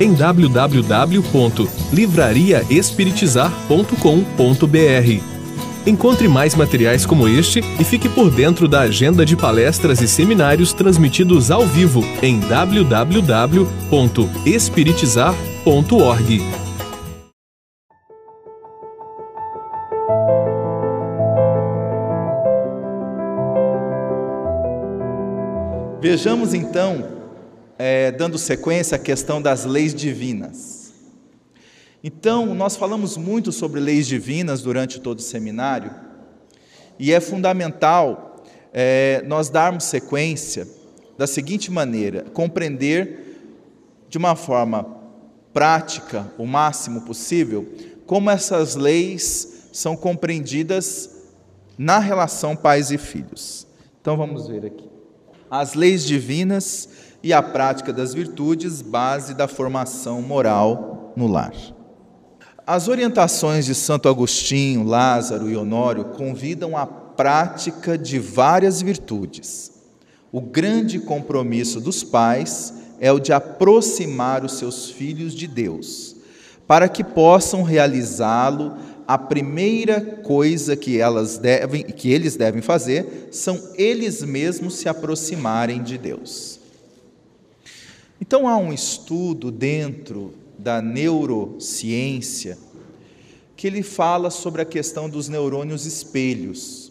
em www.livrariaespiritizar.com.br. Encontre mais materiais como este e fique por dentro da agenda de palestras e seminários transmitidos ao vivo em www.espiritizar.org. Vejamos então é, dando sequência à questão das leis divinas. Então, nós falamos muito sobre leis divinas durante todo o seminário, e é fundamental é, nós darmos sequência da seguinte maneira: compreender de uma forma prática, o máximo possível, como essas leis são compreendidas na relação pais e filhos. Então vamos ver aqui. As leis divinas e a prática das virtudes, base da formação moral no lar. As orientações de Santo Agostinho, Lázaro e Honório convidam à prática de várias virtudes. O grande compromisso dos pais é o de aproximar os seus filhos de Deus, para que possam realizá-lo. A primeira coisa que elas devem, que eles devem fazer, são eles mesmos se aproximarem de Deus. Então há um estudo dentro da neurociência que ele fala sobre a questão dos neurônios espelhos.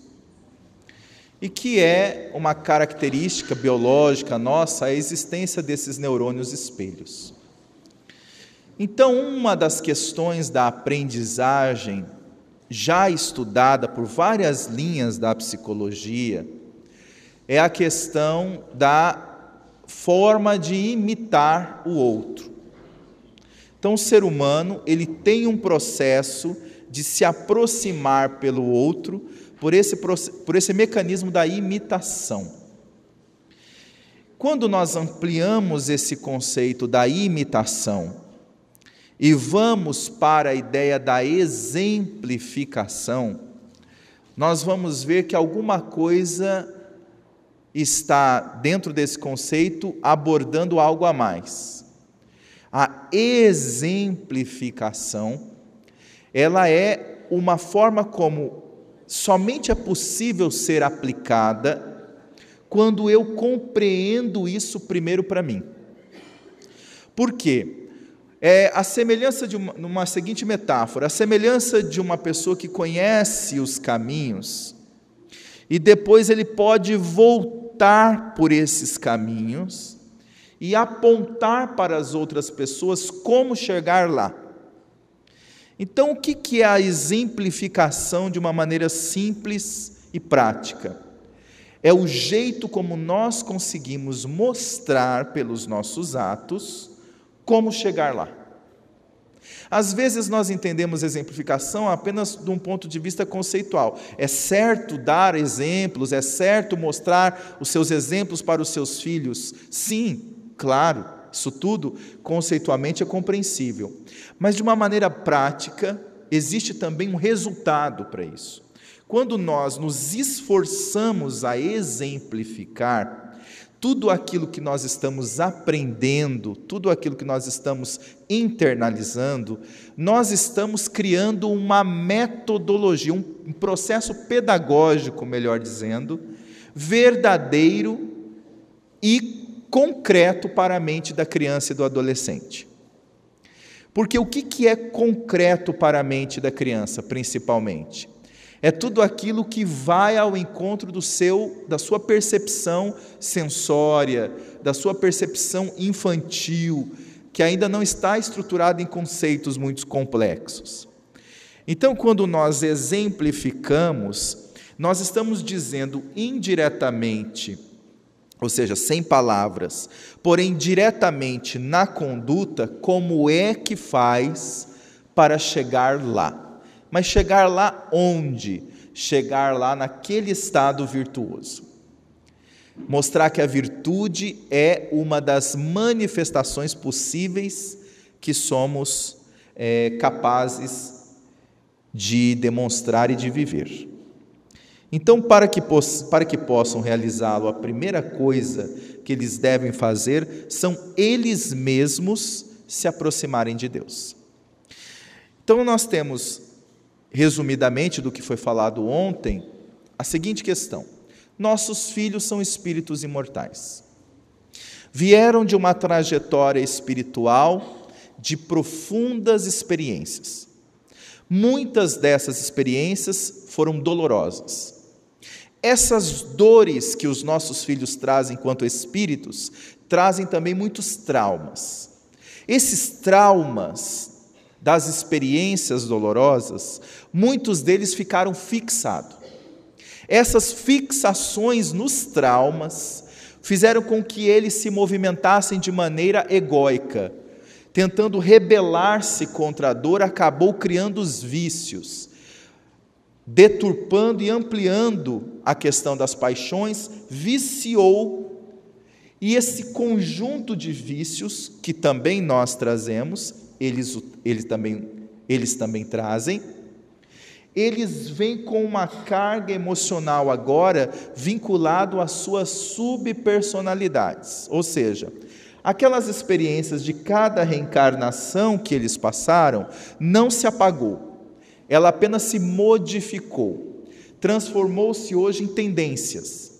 E que é uma característica biológica nossa a existência desses neurônios espelhos. Então, uma das questões da aprendizagem, já estudada por várias linhas da psicologia, é a questão da forma de imitar o outro. Então, o ser humano, ele tem um processo de se aproximar pelo outro por esse, por esse mecanismo da imitação. Quando nós ampliamos esse conceito da imitação e vamos para a ideia da exemplificação, nós vamos ver que alguma coisa está, dentro desse conceito, abordando algo a mais. A exemplificação, ela é uma forma como somente é possível ser aplicada quando eu compreendo isso primeiro para mim. Por quê? É a semelhança de uma, numa seguinte metáfora, a semelhança de uma pessoa que conhece os caminhos e depois ele pode voltar por esses caminhos e apontar para as outras pessoas como chegar lá. Então, o que é a exemplificação de uma maneira simples e prática? É o jeito como nós conseguimos mostrar pelos nossos atos como chegar lá. Às vezes nós entendemos exemplificação apenas de um ponto de vista conceitual. É certo dar exemplos, é certo mostrar os seus exemplos para os seus filhos. Sim, claro, isso tudo conceitualmente é compreensível. Mas de uma maneira prática, existe também um resultado para isso. Quando nós nos esforçamos a exemplificar, tudo aquilo que nós estamos aprendendo, tudo aquilo que nós estamos internalizando, nós estamos criando uma metodologia, um processo pedagógico, melhor dizendo, verdadeiro e concreto para a mente da criança e do adolescente. Porque o que é concreto para a mente da criança, principalmente? É tudo aquilo que vai ao encontro do seu, da sua percepção sensória, da sua percepção infantil, que ainda não está estruturada em conceitos muito complexos. Então, quando nós exemplificamos, nós estamos dizendo indiretamente ou seja, sem palavras, porém diretamente na conduta, como é que faz para chegar lá. Mas chegar lá onde? Chegar lá naquele estado virtuoso. Mostrar que a virtude é uma das manifestações possíveis que somos é, capazes de demonstrar e de viver. Então, para que, para que possam realizá-lo, a primeira coisa que eles devem fazer são eles mesmos se aproximarem de Deus. Então, nós temos, resumidamente do que foi falado ontem, a seguinte questão: nossos filhos são espíritos imortais. Vieram de uma trajetória espiritual de profundas experiências. Muitas dessas experiências foram dolorosas. Essas dores que os nossos filhos trazem enquanto espíritos trazem também muitos traumas. Esses traumas das experiências dolorosas, muitos deles ficaram fixados. Essas fixações nos traumas fizeram com que eles se movimentassem de maneira egóica, tentando rebelar-se contra a dor, acabou criando os vícios deturpando e ampliando a questão das paixões, viciou. E esse conjunto de vícios que também nós trazemos, eles, eles, também, eles também trazem, eles vêm com uma carga emocional agora vinculado às suas subpersonalidades, ou seja, aquelas experiências de cada reencarnação que eles passaram não se apagou ela apenas se modificou, transformou-se hoje em tendências.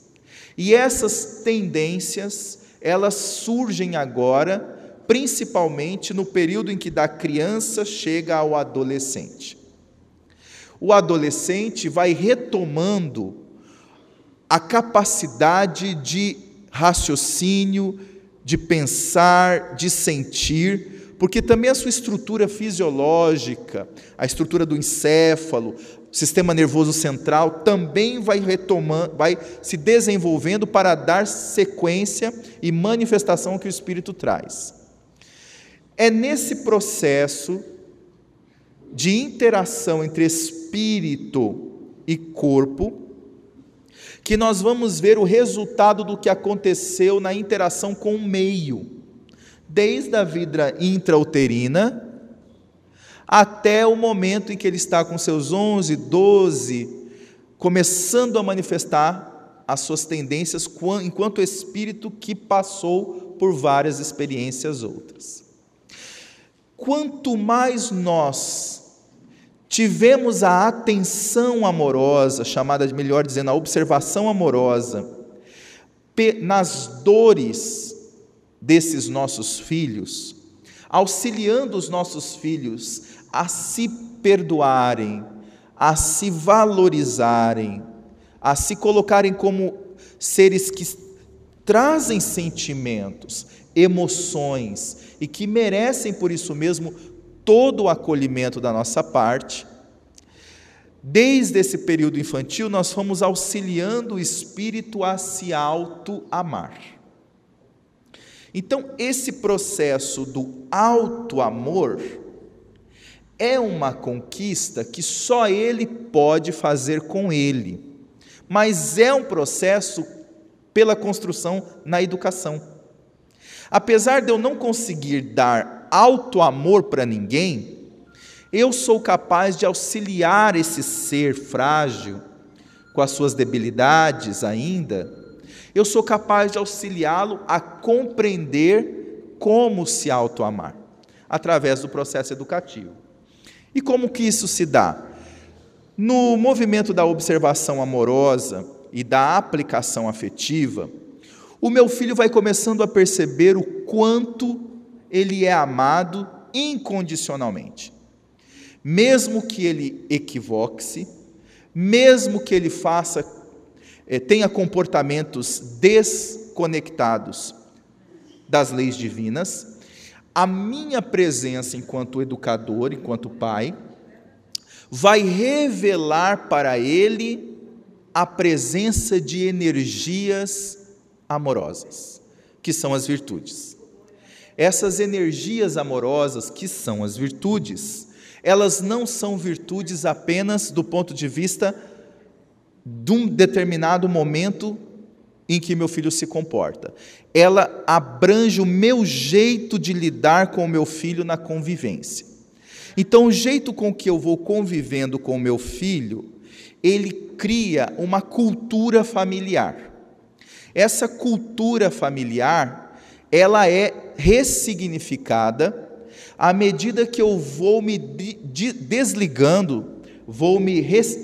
E essas tendências, elas surgem agora, principalmente no período em que da criança chega ao adolescente. O adolescente vai retomando a capacidade de raciocínio, de pensar, de sentir, porque também a sua estrutura fisiológica, a estrutura do encéfalo, sistema nervoso central também vai retomando, vai se desenvolvendo para dar sequência e manifestação que o espírito traz. É nesse processo de interação entre espírito e corpo que nós vamos ver o resultado do que aconteceu na interação com o meio desde a vida intrauterina até o momento em que ele está com seus 11, 12, começando a manifestar as suas tendências enquanto espírito que passou por várias experiências outras. Quanto mais nós tivemos a atenção amorosa, chamada, melhor dizendo, a observação amorosa, nas dores desses nossos filhos, auxiliando os nossos filhos a se perdoarem, a se valorizarem, a se colocarem como seres que trazem sentimentos, emoções e que merecem por isso mesmo todo o acolhimento da nossa parte. Desde esse período infantil, nós fomos auxiliando o espírito a se auto-amar. Então, esse processo do alto amor é uma conquista que só ele pode fazer com ele, mas é um processo pela construção na educação. Apesar de eu não conseguir dar alto amor para ninguém, eu sou capaz de auxiliar esse ser frágil, com as suas debilidades ainda, eu sou capaz de auxiliá-lo a compreender como se autoamar, através do processo educativo. E como que isso se dá? No movimento da observação amorosa e da aplicação afetiva, o meu filho vai começando a perceber o quanto ele é amado incondicionalmente. Mesmo que ele equivoque-se, mesmo que ele faça é, tenha comportamentos desconectados das leis divinas, a minha presença enquanto educador, enquanto pai, vai revelar para ele a presença de energias amorosas, que são as virtudes. Essas energias amorosas, que são as virtudes, elas não são virtudes apenas do ponto de vista de um determinado momento em que meu filho se comporta. Ela abrange o meu jeito de lidar com o meu filho na convivência. Então, o jeito com que eu vou convivendo com o meu filho, ele cria uma cultura familiar. Essa cultura familiar, ela é ressignificada à medida que eu vou me desligando, vou me,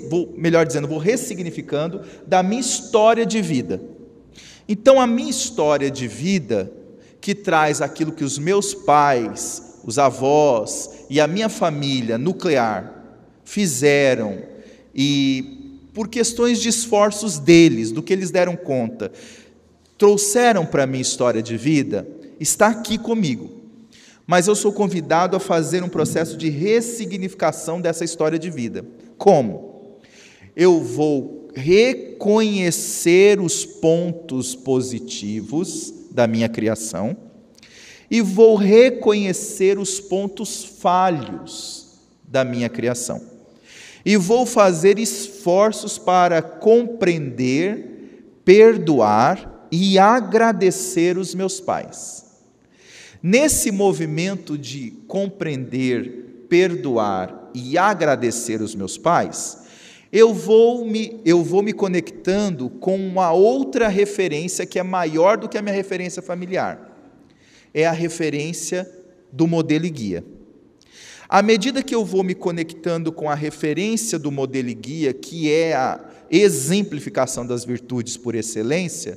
vou, melhor dizendo, vou ressignificando da minha história de vida. Então, a minha história de vida, que traz aquilo que os meus pais, os avós e a minha família nuclear fizeram, e por questões de esforços deles, do que eles deram conta, trouxeram para a minha história de vida, está aqui comigo. Mas eu sou convidado a fazer um processo de ressignificação dessa história de vida. Como? Eu vou reconhecer os pontos positivos da minha criação e vou reconhecer os pontos falhos da minha criação. E vou fazer esforços para compreender, perdoar e agradecer os meus pais. Nesse movimento de compreender, perdoar e agradecer os meus pais, eu vou me, eu vou me conectando com uma outra referência que é maior do que a minha referência familiar. É a referência do modelo e guia. À medida que eu vou me conectando com a referência do modelo e guia, que é a exemplificação das virtudes por excelência,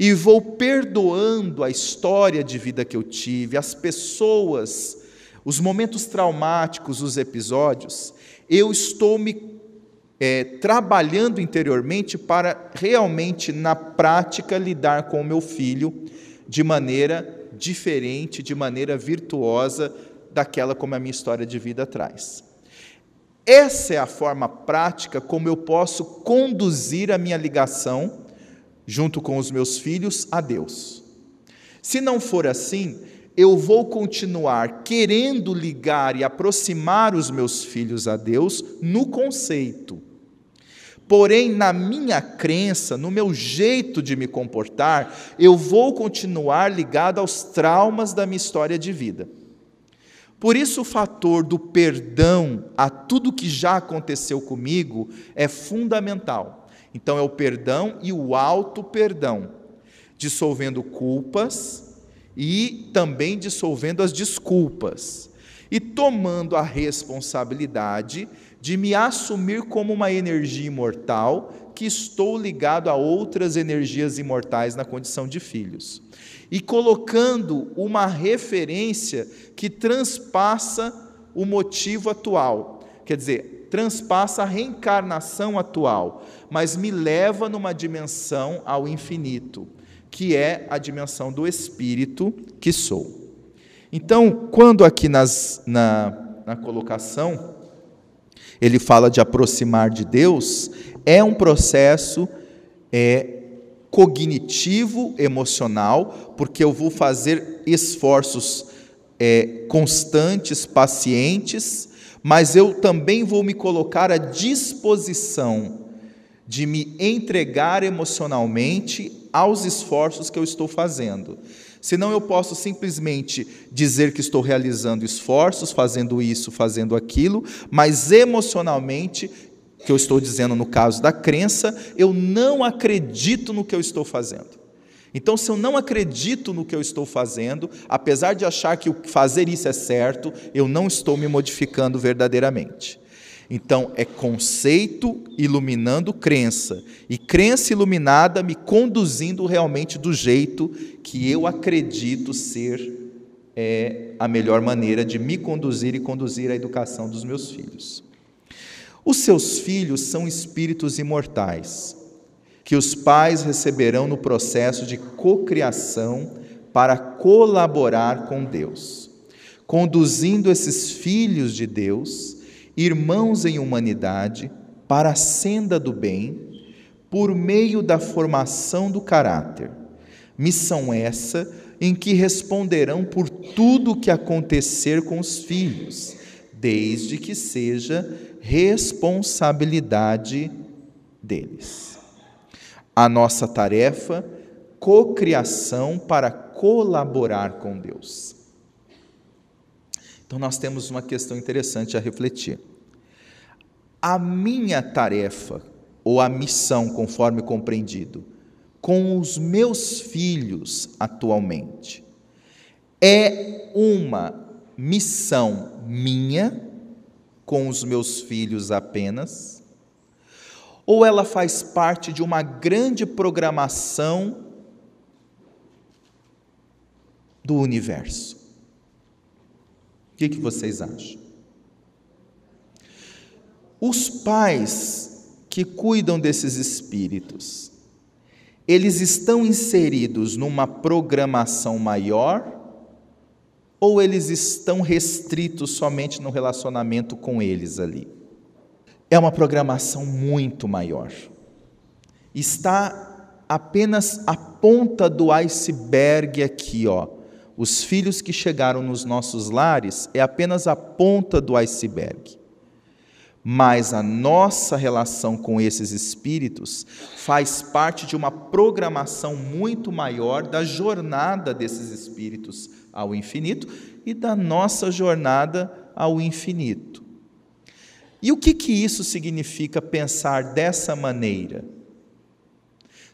e vou perdoando a história de vida que eu tive, as pessoas, os momentos traumáticos, os episódios, eu estou me é, trabalhando interiormente para realmente, na prática, lidar com o meu filho de maneira diferente, de maneira virtuosa daquela como a minha história de vida traz. Essa é a forma prática como eu posso conduzir a minha ligação junto com os meus filhos a Deus. Se não for assim, eu vou continuar querendo ligar e aproximar os meus filhos a Deus no conceito Porém, na minha crença, no meu jeito de me comportar, eu vou continuar ligado aos traumas da minha história de vida. Por isso, o fator do perdão a tudo que já aconteceu comigo é fundamental. Então, é o perdão e o auto-perdão, dissolvendo culpas e também dissolvendo as desculpas, e tomando a responsabilidade de me assumir como uma energia imortal que estou ligado a outras energias imortais na condição de filhos. E colocando uma referência que transpassa o motivo atual, quer dizer, transpassa a reencarnação atual, mas me leva numa dimensão ao infinito, que é a dimensão do espírito que sou. Então, quando aqui nas, na, na colocação, ele fala de aproximar de Deus, é um processo é, cognitivo, emocional, porque eu vou fazer esforços é, constantes, pacientes, mas eu também vou me colocar à disposição de me entregar emocionalmente aos esforços que eu estou fazendo. Senão eu posso simplesmente dizer que estou realizando esforços, fazendo isso, fazendo aquilo, mas emocionalmente, que eu estou dizendo no caso da crença, eu não acredito no que eu estou fazendo. Então, se eu não acredito no que eu estou fazendo, apesar de achar que fazer isso é certo, eu não estou me modificando verdadeiramente. Então, é conceito iluminando crença, e crença iluminada me conduzindo realmente do jeito que eu acredito ser é, a melhor maneira de me conduzir e conduzir a educação dos meus filhos. Os seus filhos são espíritos imortais, que os pais receberão no processo de cocriação para colaborar com Deus, conduzindo esses filhos de Deus irmãos em humanidade, para a senda do bem, por meio da formação do caráter, Missão essa em que responderão por tudo o que acontecer com os filhos, desde que seja responsabilidade deles. A nossa tarefa, cocriação para colaborar com Deus. Então nós temos uma questão interessante a refletir. A minha tarefa ou a missão, conforme compreendido, com os meus filhos atualmente é uma missão minha com os meus filhos apenas? Ou ela faz parte de uma grande programação do universo? O que, que vocês acham? Os pais que cuidam desses espíritos, eles estão inseridos numa programação maior ou eles estão restritos somente no relacionamento com eles ali? É uma programação muito maior. Está apenas a ponta do iceberg aqui, ó. Os filhos que chegaram nos nossos lares é apenas a ponta do iceberg. Mas a nossa relação com esses espíritos faz parte de uma programação muito maior da jornada desses espíritos ao infinito e da nossa jornada ao infinito. E o que, que isso significa pensar dessa maneira?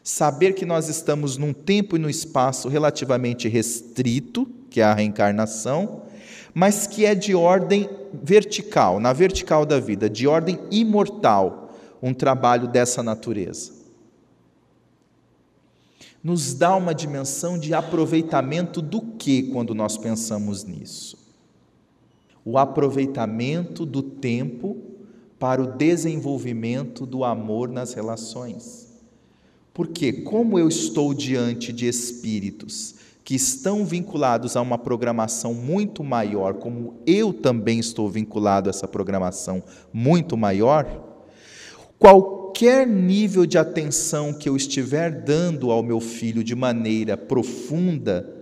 Saber que nós estamos num tempo e no espaço relativamente restrito, que é a reencarnação, mas que é de ordem vertical, na vertical da vida, de ordem imortal, um trabalho dessa natureza nos dá uma dimensão de aproveitamento do que quando nós pensamos nisso? O aproveitamento do tempo para o desenvolvimento do amor nas relações. Porque, como eu estou diante de espíritos que estão vinculados a uma programação muito maior, como eu também estou vinculado a essa programação muito maior, qual qualquer nível de atenção que eu estiver dando ao meu filho de maneira profunda,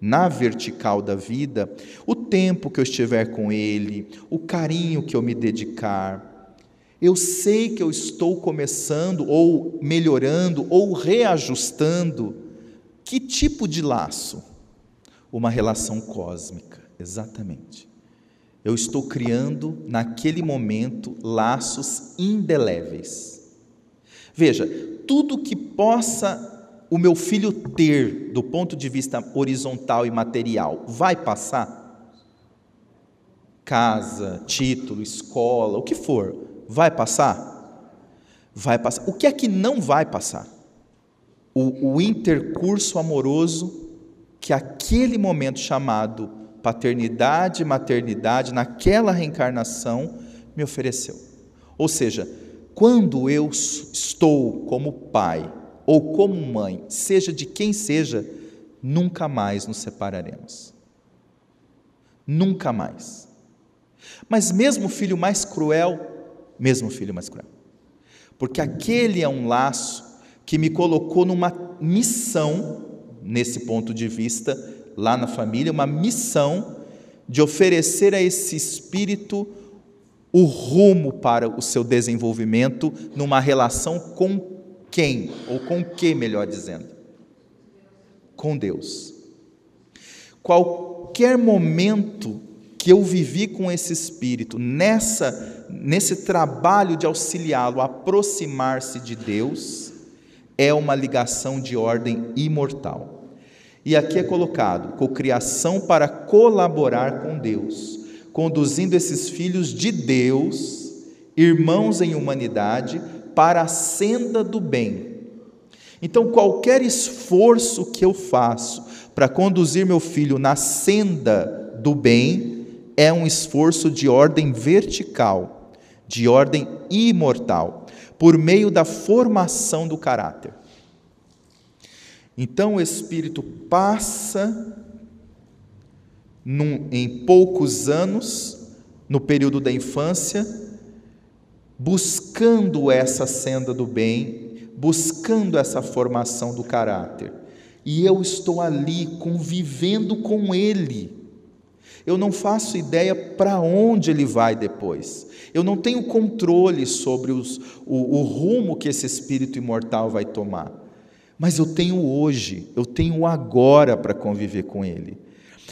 na vertical da vida, o tempo que eu estiver com ele, o carinho que eu me dedicar, eu sei que eu estou começando ou melhorando ou reajustando que tipo de laço? Uma relação cósmica, exatamente. Eu estou criando naquele momento laços indeléveis Veja, tudo que possa o meu filho ter do ponto de vista horizontal e material vai passar? Casa, título, escola, o que for, vai passar? Vai passar. O que é que não vai passar? O, o intercurso amoroso que aquele momento chamado paternidade e maternidade, naquela reencarnação, me ofereceu. Ou seja, quando eu estou como pai ou como mãe, seja de quem seja, nunca mais nos separaremos. Nunca mais. Mas mesmo o filho mais cruel, mesmo filho mais cruel. Porque aquele é um laço que me colocou numa missão, nesse ponto de vista, lá na família, uma missão de oferecer a esse espírito o rumo para o seu desenvolvimento numa relação com quem? Ou com que, melhor dizendo? Com Deus. Qualquer momento que eu vivi com esse espírito, nessa nesse trabalho de auxiliá-lo a aproximar-se de Deus, é uma ligação de ordem imortal. E aqui é colocado cocriação para colaborar com Deus conduzindo esses filhos de Deus, irmãos em humanidade, para a senda do bem. Então, qualquer esforço que eu faço para conduzir meu filho na senda do bem é um esforço de ordem vertical, de ordem imortal, por meio da formação do caráter. Então, o Espírito passa num, em poucos anos, no período da infância, buscando essa senda do bem, buscando essa formação do caráter. e eu estou ali convivendo com ele. Eu não faço ideia para onde ele vai depois. Eu não tenho controle sobre os, o, o rumo que esse espírito imortal vai tomar. Mas eu tenho hoje, eu tenho agora para conviver com ele.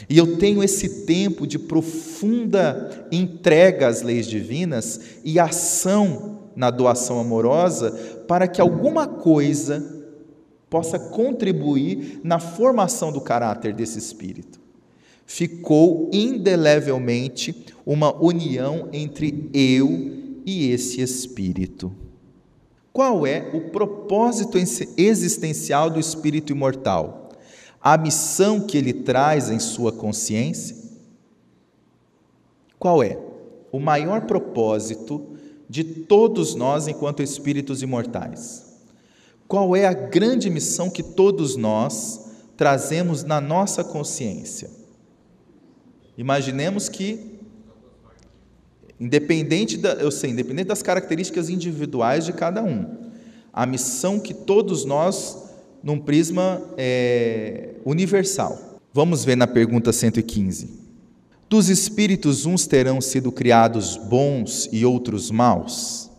E eu tenho esse tempo de profunda entrega às leis divinas e ação na doação amorosa para que alguma coisa possa contribuir na formação do caráter desse espírito. Ficou indelevelmente uma união entre eu e esse espírito. Qual é o propósito existencial do espírito imortal? A missão que ele traz em sua consciência? Qual é? O maior propósito de todos nós enquanto espíritos imortais. Qual é a grande missão que todos nós trazemos na nossa consciência? Imaginemos que, independente, da, eu sei, independente das características individuais de cada um, a missão que todos nós, num prisma é, universal. Vamos ver na pergunta 115. Dos espíritos, uns terão sido criados bons e outros maus?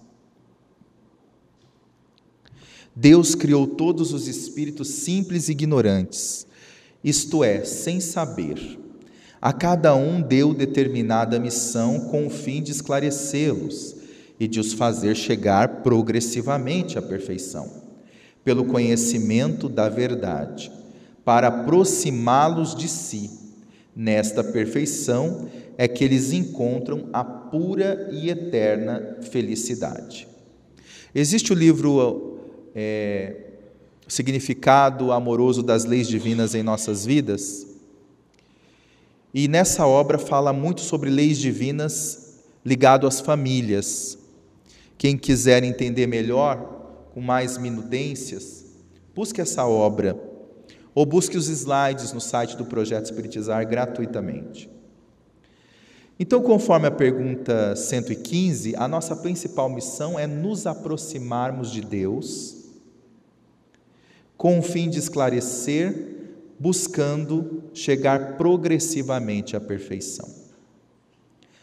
Deus criou todos os espíritos simples e ignorantes, isto é, sem saber. A cada um deu determinada missão com o fim de esclarecê-los e de os fazer chegar progressivamente à perfeição, pelo conhecimento da verdade, para aproximá-los de si. Nesta perfeição é que eles encontram a pura e eterna felicidade. Existe o livro é, significado amoroso das leis divinas em nossas vidas. E nessa obra fala muito sobre leis divinas ligado às famílias. Quem quiser entender melhor, com mais minudências, busque essa obra ou busque os slides no site do Projeto Espiritizar gratuitamente. Então, conforme a pergunta 115, a nossa principal missão é nos aproximarmos de Deus com o fim de esclarecer, buscando chegar progressivamente à perfeição.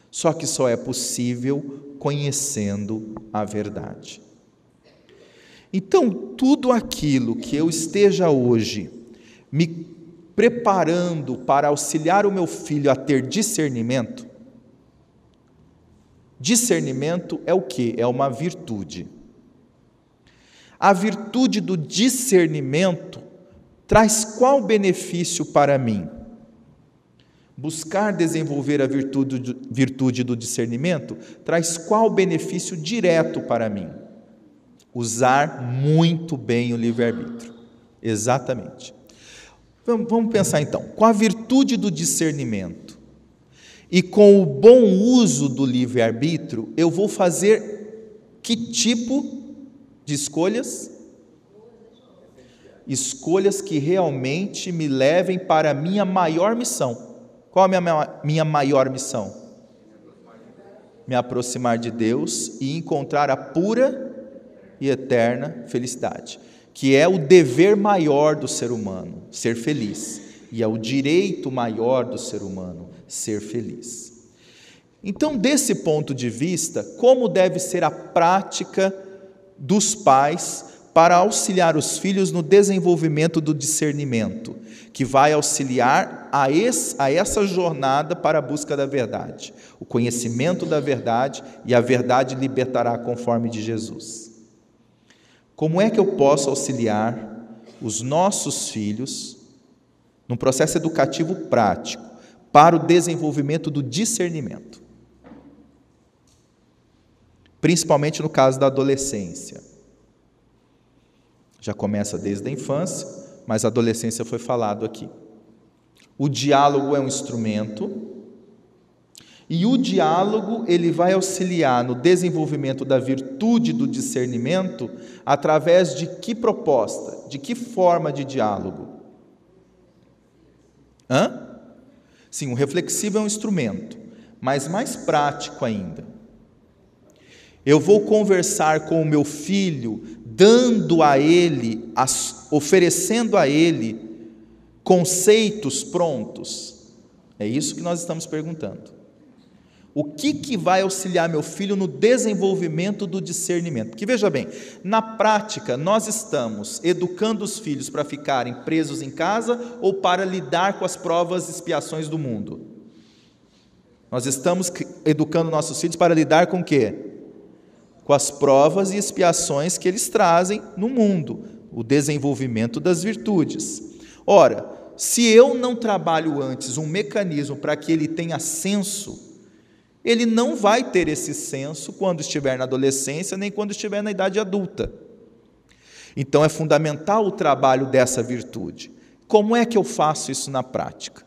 Só que só é possível conhecendo a verdade. Então, tudo aquilo que eu esteja hoje me preparando para auxiliar o meu filho a ter discernimento, discernimento é o que? É uma virtude. A virtude do discernimento traz qual benefício para mim? Buscar desenvolver a virtude, do discernimento traz qual benefício direto para mim? Usar muito bem o livre-arbítrio. Exatamente. Vamos pensar então, com a virtude do discernimento e com o bom uso do livre-arbítrio, eu vou fazer que tipo de escolhas? Escolhas que realmente me levem para a minha maior missão. Qual a minha, minha maior missão? Me aproximar de Deus e encontrar a pura e eterna felicidade, que é o dever maior do ser humano, ser feliz, e é o direito maior do ser humano, ser feliz. Então, desse ponto de vista, como deve ser a prática dos pais para auxiliar os filhos no desenvolvimento do discernimento, que vai auxiliar a, esse, a essa jornada para a busca da verdade, o conhecimento da verdade e a verdade libertará conforme de Jesus. Como é que eu posso auxiliar os nossos filhos num processo educativo prático para o desenvolvimento do discernimento? principalmente no caso da adolescência. Já começa desde a infância, mas a adolescência foi falado aqui. O diálogo é um instrumento e o diálogo ele vai auxiliar no desenvolvimento da virtude do discernimento através de que proposta, de que forma de diálogo? Hã? Sim, o reflexivo é um instrumento, mas mais prático ainda. Eu vou conversar com o meu filho, dando a ele, oferecendo a ele conceitos prontos? É isso que nós estamos perguntando. O que, que vai auxiliar meu filho no desenvolvimento do discernimento? Porque veja bem, na prática, nós estamos educando os filhos para ficarem presos em casa ou para lidar com as provas e expiações do mundo? Nós estamos educando nossos filhos para lidar com o quê? Com as provas e expiações que eles trazem no mundo, o desenvolvimento das virtudes. Ora, se eu não trabalho antes um mecanismo para que ele tenha senso, ele não vai ter esse senso quando estiver na adolescência, nem quando estiver na idade adulta. Então é fundamental o trabalho dessa virtude. Como é que eu faço isso na prática?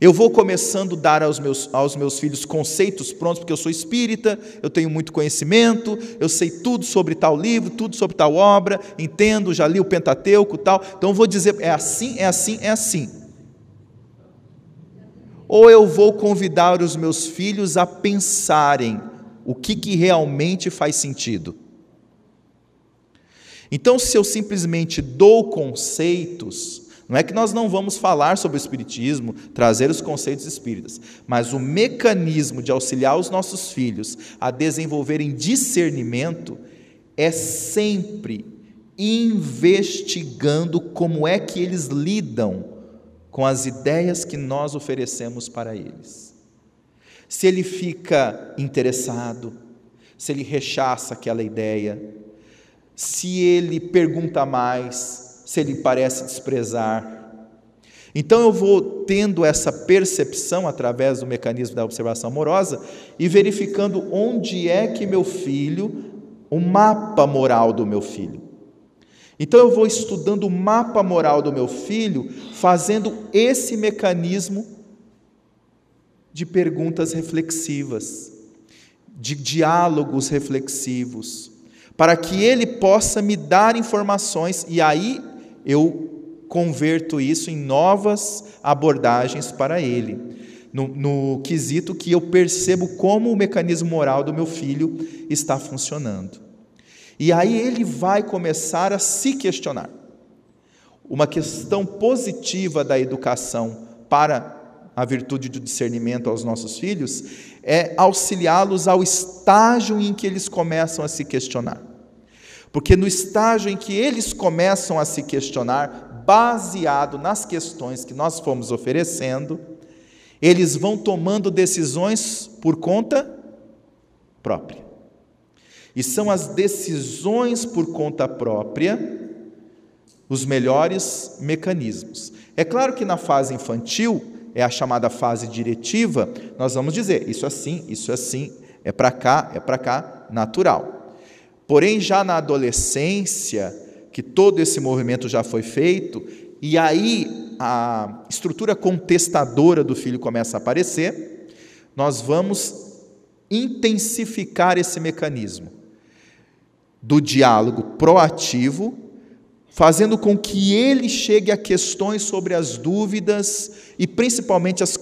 Eu vou começando a dar aos meus, aos meus filhos conceitos prontos, porque eu sou espírita, eu tenho muito conhecimento, eu sei tudo sobre tal livro, tudo sobre tal obra, entendo, já li o Pentateuco tal. Então eu vou dizer, é assim, é assim, é assim ou eu vou convidar os meus filhos a pensarem o que, que realmente faz sentido? Então, se eu simplesmente dou conceitos, não é que nós não vamos falar sobre o Espiritismo, trazer os conceitos espíritas, mas o mecanismo de auxiliar os nossos filhos a desenvolverem discernimento é sempre investigando como é que eles lidam com as ideias que nós oferecemos para eles. Se ele fica interessado, se ele rechaça aquela ideia, se ele pergunta mais, se ele parece desprezar. Então eu vou tendo essa percepção através do mecanismo da observação amorosa e verificando onde é que meu filho, o mapa moral do meu filho. Então eu vou estudando o mapa moral do meu filho, fazendo esse mecanismo de perguntas reflexivas, de diálogos reflexivos, para que ele possa me dar informações e aí eu converto isso em novas abordagens para ele. No, no quesito que eu percebo como o mecanismo moral do meu filho está funcionando. E aí ele vai começar a se questionar. Uma questão positiva da educação para a virtude do discernimento aos nossos filhos é auxiliá-los ao estágio em que eles começam a se questionar. Porque no estágio em que eles começam a se questionar, baseado nas questões que nós fomos oferecendo, eles vão tomando decisões por conta própria. E são as decisões por conta própria os melhores mecanismos. É claro que na fase infantil, é a chamada fase diretiva, nós vamos dizer isso assim, isso assim, é para cá, é para cá, natural. Porém, já na adolescência, que todo esse movimento já foi feito, e aí a estrutura contestadora do filho começa a aparecer, nós vamos intensificar esse mecanismo do diálogo proativo, fazendo com que ele chegue a questões sobre as dúvidas e principalmente as,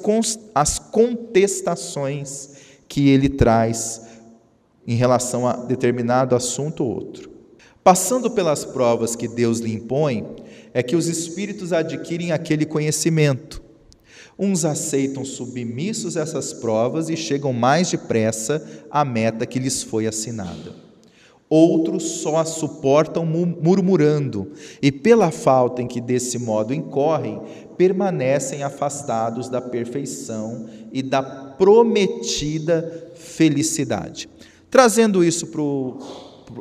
as contestações que ele traz em relação a determinado assunto ou outro. Passando pelas provas que Deus lhe impõe, é que os espíritos adquirem aquele conhecimento. Uns aceitam submissos essas provas e chegam mais depressa à meta que lhes foi assinada outros só a suportam murmurando, e pela falta em que desse modo incorrem, permanecem afastados da perfeição e da prometida felicidade. Trazendo isso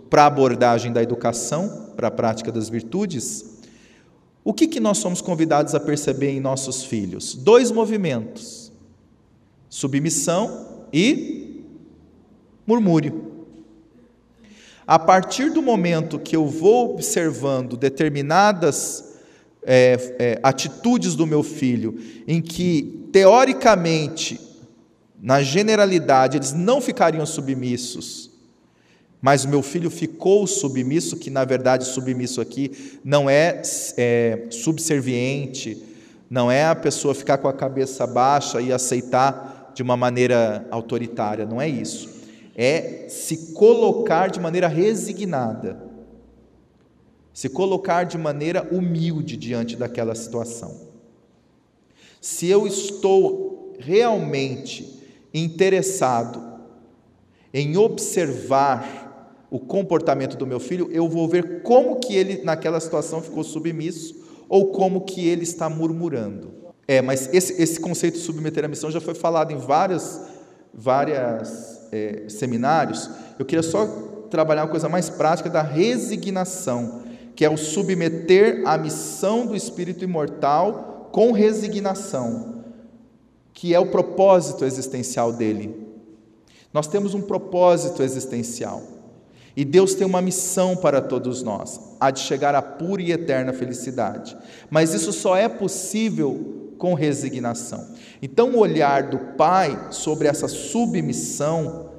para a abordagem da educação, para a prática das virtudes, o que, que nós somos convidados a perceber em nossos filhos? Dois movimentos: submissão e murmúrio. A partir do momento que eu vou observando determinadas é, é, atitudes do meu filho, em que, teoricamente, na generalidade, eles não ficariam submissos, mas o meu filho ficou submisso, que na verdade submisso aqui não é, é subserviente, não é a pessoa ficar com a cabeça baixa e aceitar de uma maneira autoritária, não é isso é se colocar de maneira resignada, se colocar de maneira humilde diante daquela situação. se eu estou realmente interessado em observar o comportamento do meu filho, eu vou ver como que ele naquela situação ficou submisso ou como que ele está murmurando. É, mas esse, esse conceito de submeter a missão já foi falado em várias, várias é, seminários. Eu queria só trabalhar uma coisa mais prática da resignação, que é o submeter a missão do Espírito imortal com resignação, que é o propósito existencial dele. Nós temos um propósito existencial. E Deus tem uma missão para todos nós, a de chegar à pura e eterna felicidade. Mas isso só é possível com resignação. Então, o olhar do Pai sobre essa submissão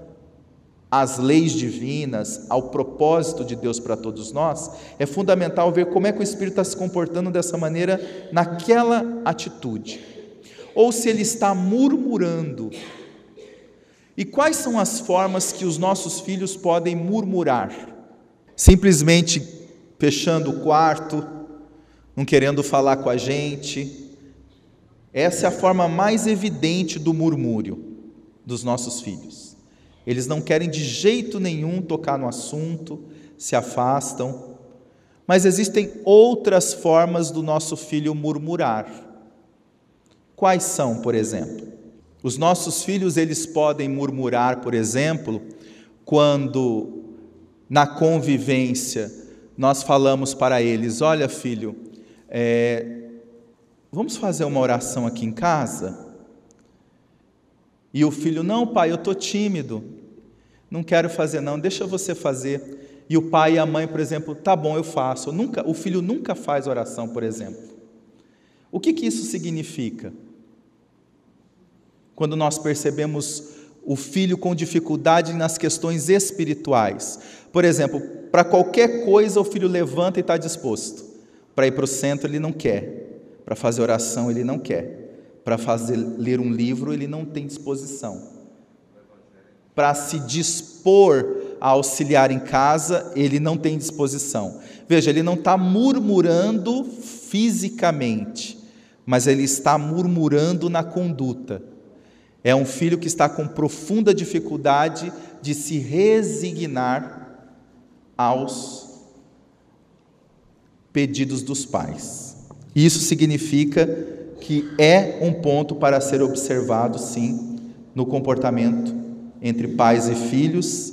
às leis divinas, ao propósito de Deus para todos nós, é fundamental ver como é que o Espírito está se comportando dessa maneira naquela atitude. Ou se ele está murmurando e quais são as formas que os nossos filhos podem murmurar? Simplesmente fechando o quarto, não querendo falar com a gente. Essa é a forma mais evidente do murmúrio dos nossos filhos. Eles não querem de jeito nenhum tocar no assunto, se afastam. Mas existem outras formas do nosso filho murmurar. Quais são, por exemplo? Os nossos filhos, eles podem murmurar, por exemplo, quando na convivência nós falamos para eles: Olha, filho, é, vamos fazer uma oração aqui em casa? E o filho: Não, pai, eu estou tímido, não quero fazer, não, deixa você fazer. E o pai e a mãe, por exemplo, tá bom, eu faço. Nunca, o filho nunca faz oração, por exemplo. O que, que isso significa? Quando nós percebemos o filho com dificuldade nas questões espirituais. Por exemplo, para qualquer coisa o filho levanta e está disposto. Para ir para o centro ele não quer. Para fazer oração ele não quer. Para fazer ler um livro ele não tem disposição. Para se dispor a auxiliar em casa ele não tem disposição. Veja, ele não está murmurando fisicamente, mas ele está murmurando na conduta é um filho que está com profunda dificuldade de se resignar aos pedidos dos pais. Isso significa que é um ponto para ser observado, sim, no comportamento entre pais e filhos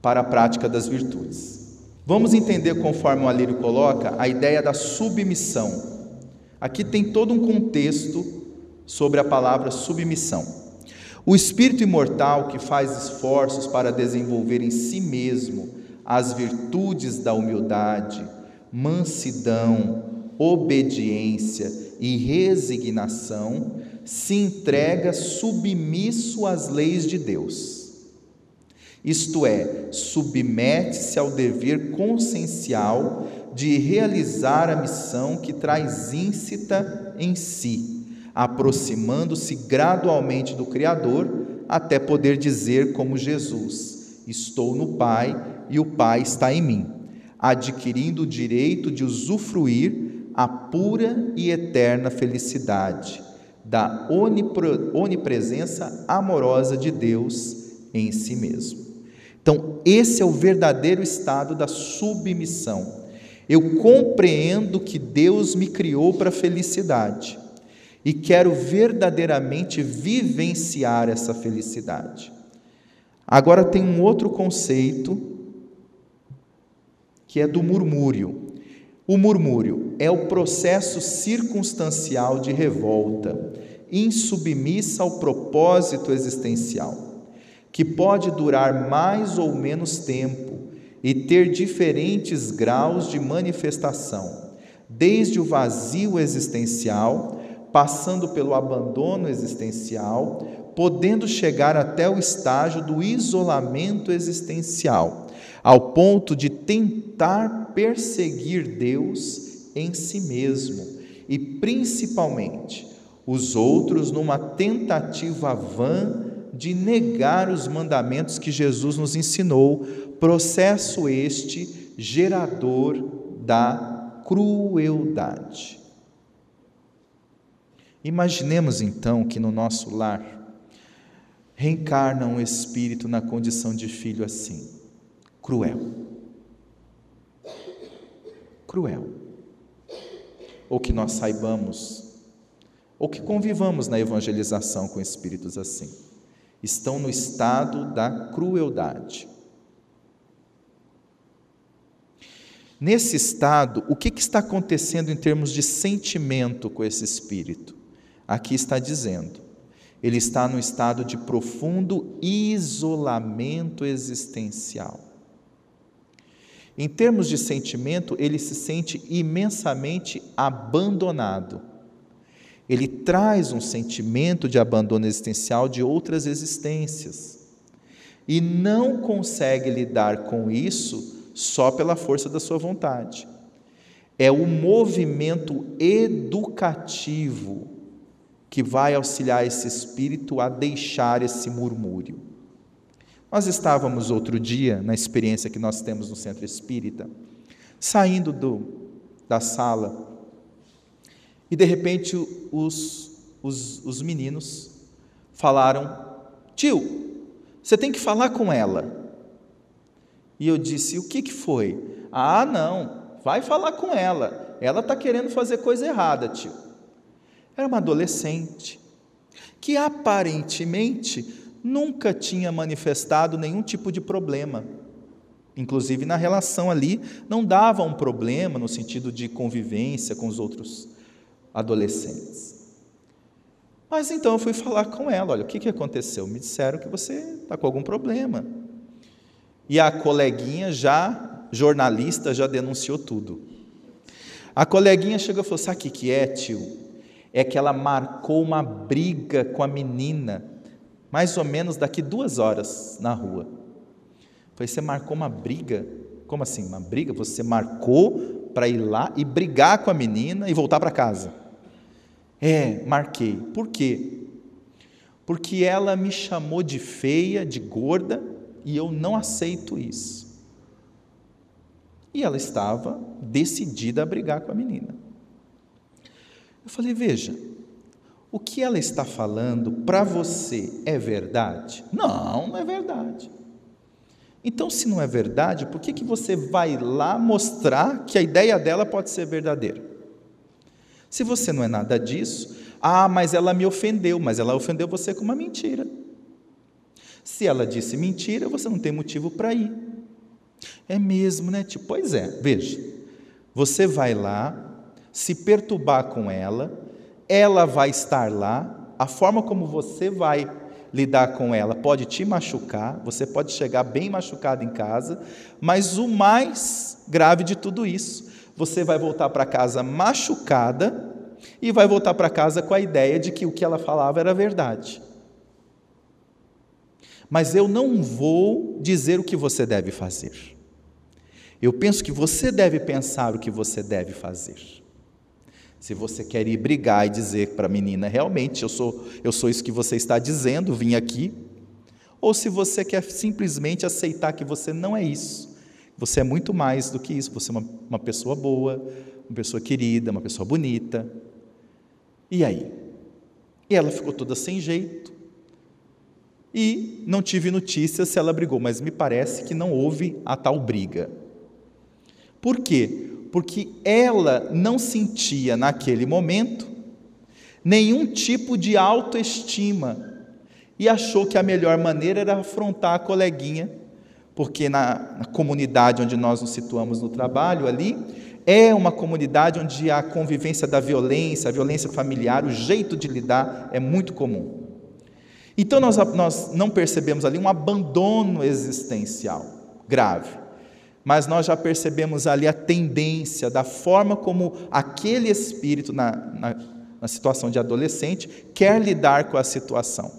para a prática das virtudes. Vamos entender, conforme o Alírio coloca, a ideia da submissão. Aqui tem todo um contexto sobre a palavra submissão. O espírito imortal que faz esforços para desenvolver em si mesmo as virtudes da humildade, mansidão, obediência e resignação, se entrega submisso às leis de Deus. Isto é, submete-se ao dever consciencial de realizar a missão que traz íncita em si aproximando-se gradualmente do Criador, até poder dizer, como Jesus: Estou no Pai e o Pai está em mim, adquirindo o direito de usufruir a pura e eterna felicidade da onipresença amorosa de Deus em si mesmo. Então, esse é o verdadeiro estado da submissão. Eu compreendo que Deus me criou para felicidade e quero verdadeiramente vivenciar essa felicidade. Agora tem um outro conceito que é do murmúrio. O murmúrio é o processo circunstancial de revolta, insubmissa ao propósito existencial, que pode durar mais ou menos tempo e ter diferentes graus de manifestação, desde o vazio existencial passando pelo abandono existencial, podendo chegar até o estágio do isolamento existencial, ao ponto de tentar perseguir Deus em si mesmo e principalmente os outros numa tentativa vã de negar os mandamentos que Jesus nos ensinou, processo este gerador da crueldade. Imaginemos então que no nosso lar reencarna um espírito na condição de filho assim, cruel. Cruel. Ou que nós saibamos, ou que convivamos na evangelização com espíritos assim. Estão no estado da crueldade. Nesse estado, o que, está acontecendo em termos de sentimento com esse espírito? Aqui está dizendo, ele está no estado de profundo isolamento existencial. Em termos de sentimento, ele se sente imensamente abandonado. Ele traz um sentimento de abandono existencial de outras existências e não consegue lidar com isso só pela força da sua vontade. É o movimento educativo que vai auxiliar esse espírito a deixar esse murmúrio. Nós estávamos outro dia, na experiência que nós temos no centro espírita, saindo do, da sala, e de repente os, os, os meninos falaram: Tio, você tem que falar com ela. E eu disse: O que, que foi? Ah, não, vai falar com ela. Ela está querendo fazer coisa errada, tio. Era uma adolescente que aparentemente nunca tinha manifestado nenhum tipo de problema. Inclusive na relação ali, não dava um problema no sentido de convivência com os outros adolescentes. Mas então eu fui falar com ela: olha, o que, que aconteceu? Me disseram que você está com algum problema. E a coleguinha já, jornalista, já denunciou tudo. A coleguinha chegou e falou: Sabe o que, que é, tio? É que ela marcou uma briga com a menina, mais ou menos daqui duas horas na rua. falei: Você marcou uma briga? Como assim? Uma briga? Você marcou para ir lá e brigar com a menina e voltar para casa? É, marquei. Por quê? Porque ela me chamou de feia, de gorda, e eu não aceito isso. E ela estava decidida a brigar com a menina. Eu falei: veja, o que ela está falando para você é verdade? Não, não é verdade. Então, se não é verdade, por que, que você vai lá mostrar que a ideia dela pode ser verdadeira? Se você não é nada disso, ah, mas ela me ofendeu, mas ela ofendeu você com uma mentira. Se ela disse mentira, você não tem motivo para ir. É mesmo, né? Tipo, pois é, veja. Você vai lá, se perturbar com ela, ela vai estar lá, a forma como você vai lidar com ela pode te machucar, você pode chegar bem machucado em casa, mas o mais grave de tudo isso, você vai voltar para casa machucada e vai voltar para casa com a ideia de que o que ela falava era verdade. Mas eu não vou dizer o que você deve fazer. Eu penso que você deve pensar o que você deve fazer. Se você quer ir brigar e dizer para a menina, realmente, eu sou, eu sou isso que você está dizendo, vim aqui. Ou se você quer simplesmente aceitar que você não é isso. Você é muito mais do que isso. Você é uma, uma pessoa boa, uma pessoa querida, uma pessoa bonita. E aí? E ela ficou toda sem jeito e não tive notícia se ela brigou, mas me parece que não houve a tal briga. Por quê? Porque ela não sentia naquele momento nenhum tipo de autoestima e achou que a melhor maneira era afrontar a coleguinha, porque na, na comunidade onde nós nos situamos no trabalho ali, é uma comunidade onde a convivência da violência, a violência familiar, o jeito de lidar é muito comum. Então nós, nós não percebemos ali um abandono existencial grave, mas nós já percebemos ali a tendência da forma como aquele espírito, na, na, na situação de adolescente, quer lidar com a situação,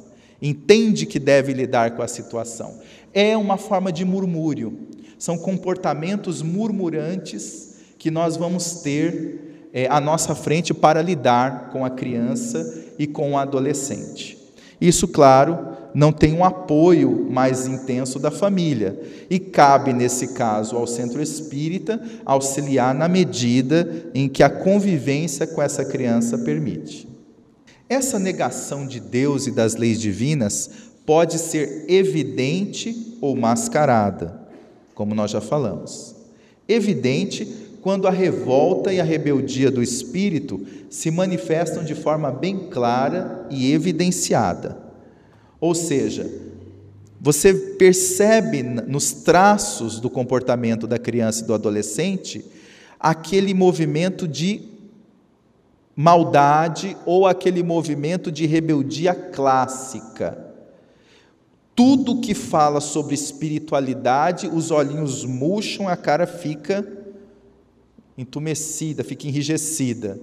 entende que deve lidar com a situação. É uma forma de murmúrio, são comportamentos murmurantes que nós vamos ter é, à nossa frente para lidar com a criança e com o adolescente. Isso, claro, não tem um apoio mais intenso da família e cabe, nesse caso, ao centro espírita auxiliar na medida em que a convivência com essa criança permite. Essa negação de Deus e das leis divinas pode ser evidente ou mascarada, como nós já falamos. Evidente quando a revolta e a rebeldia do espírito se manifestam de forma bem clara e evidenciada. Ou seja, você percebe nos traços do comportamento da criança e do adolescente aquele movimento de maldade ou aquele movimento de rebeldia clássica. Tudo que fala sobre espiritualidade, os olhinhos murcham, a cara fica entumecida, fica enrijecida.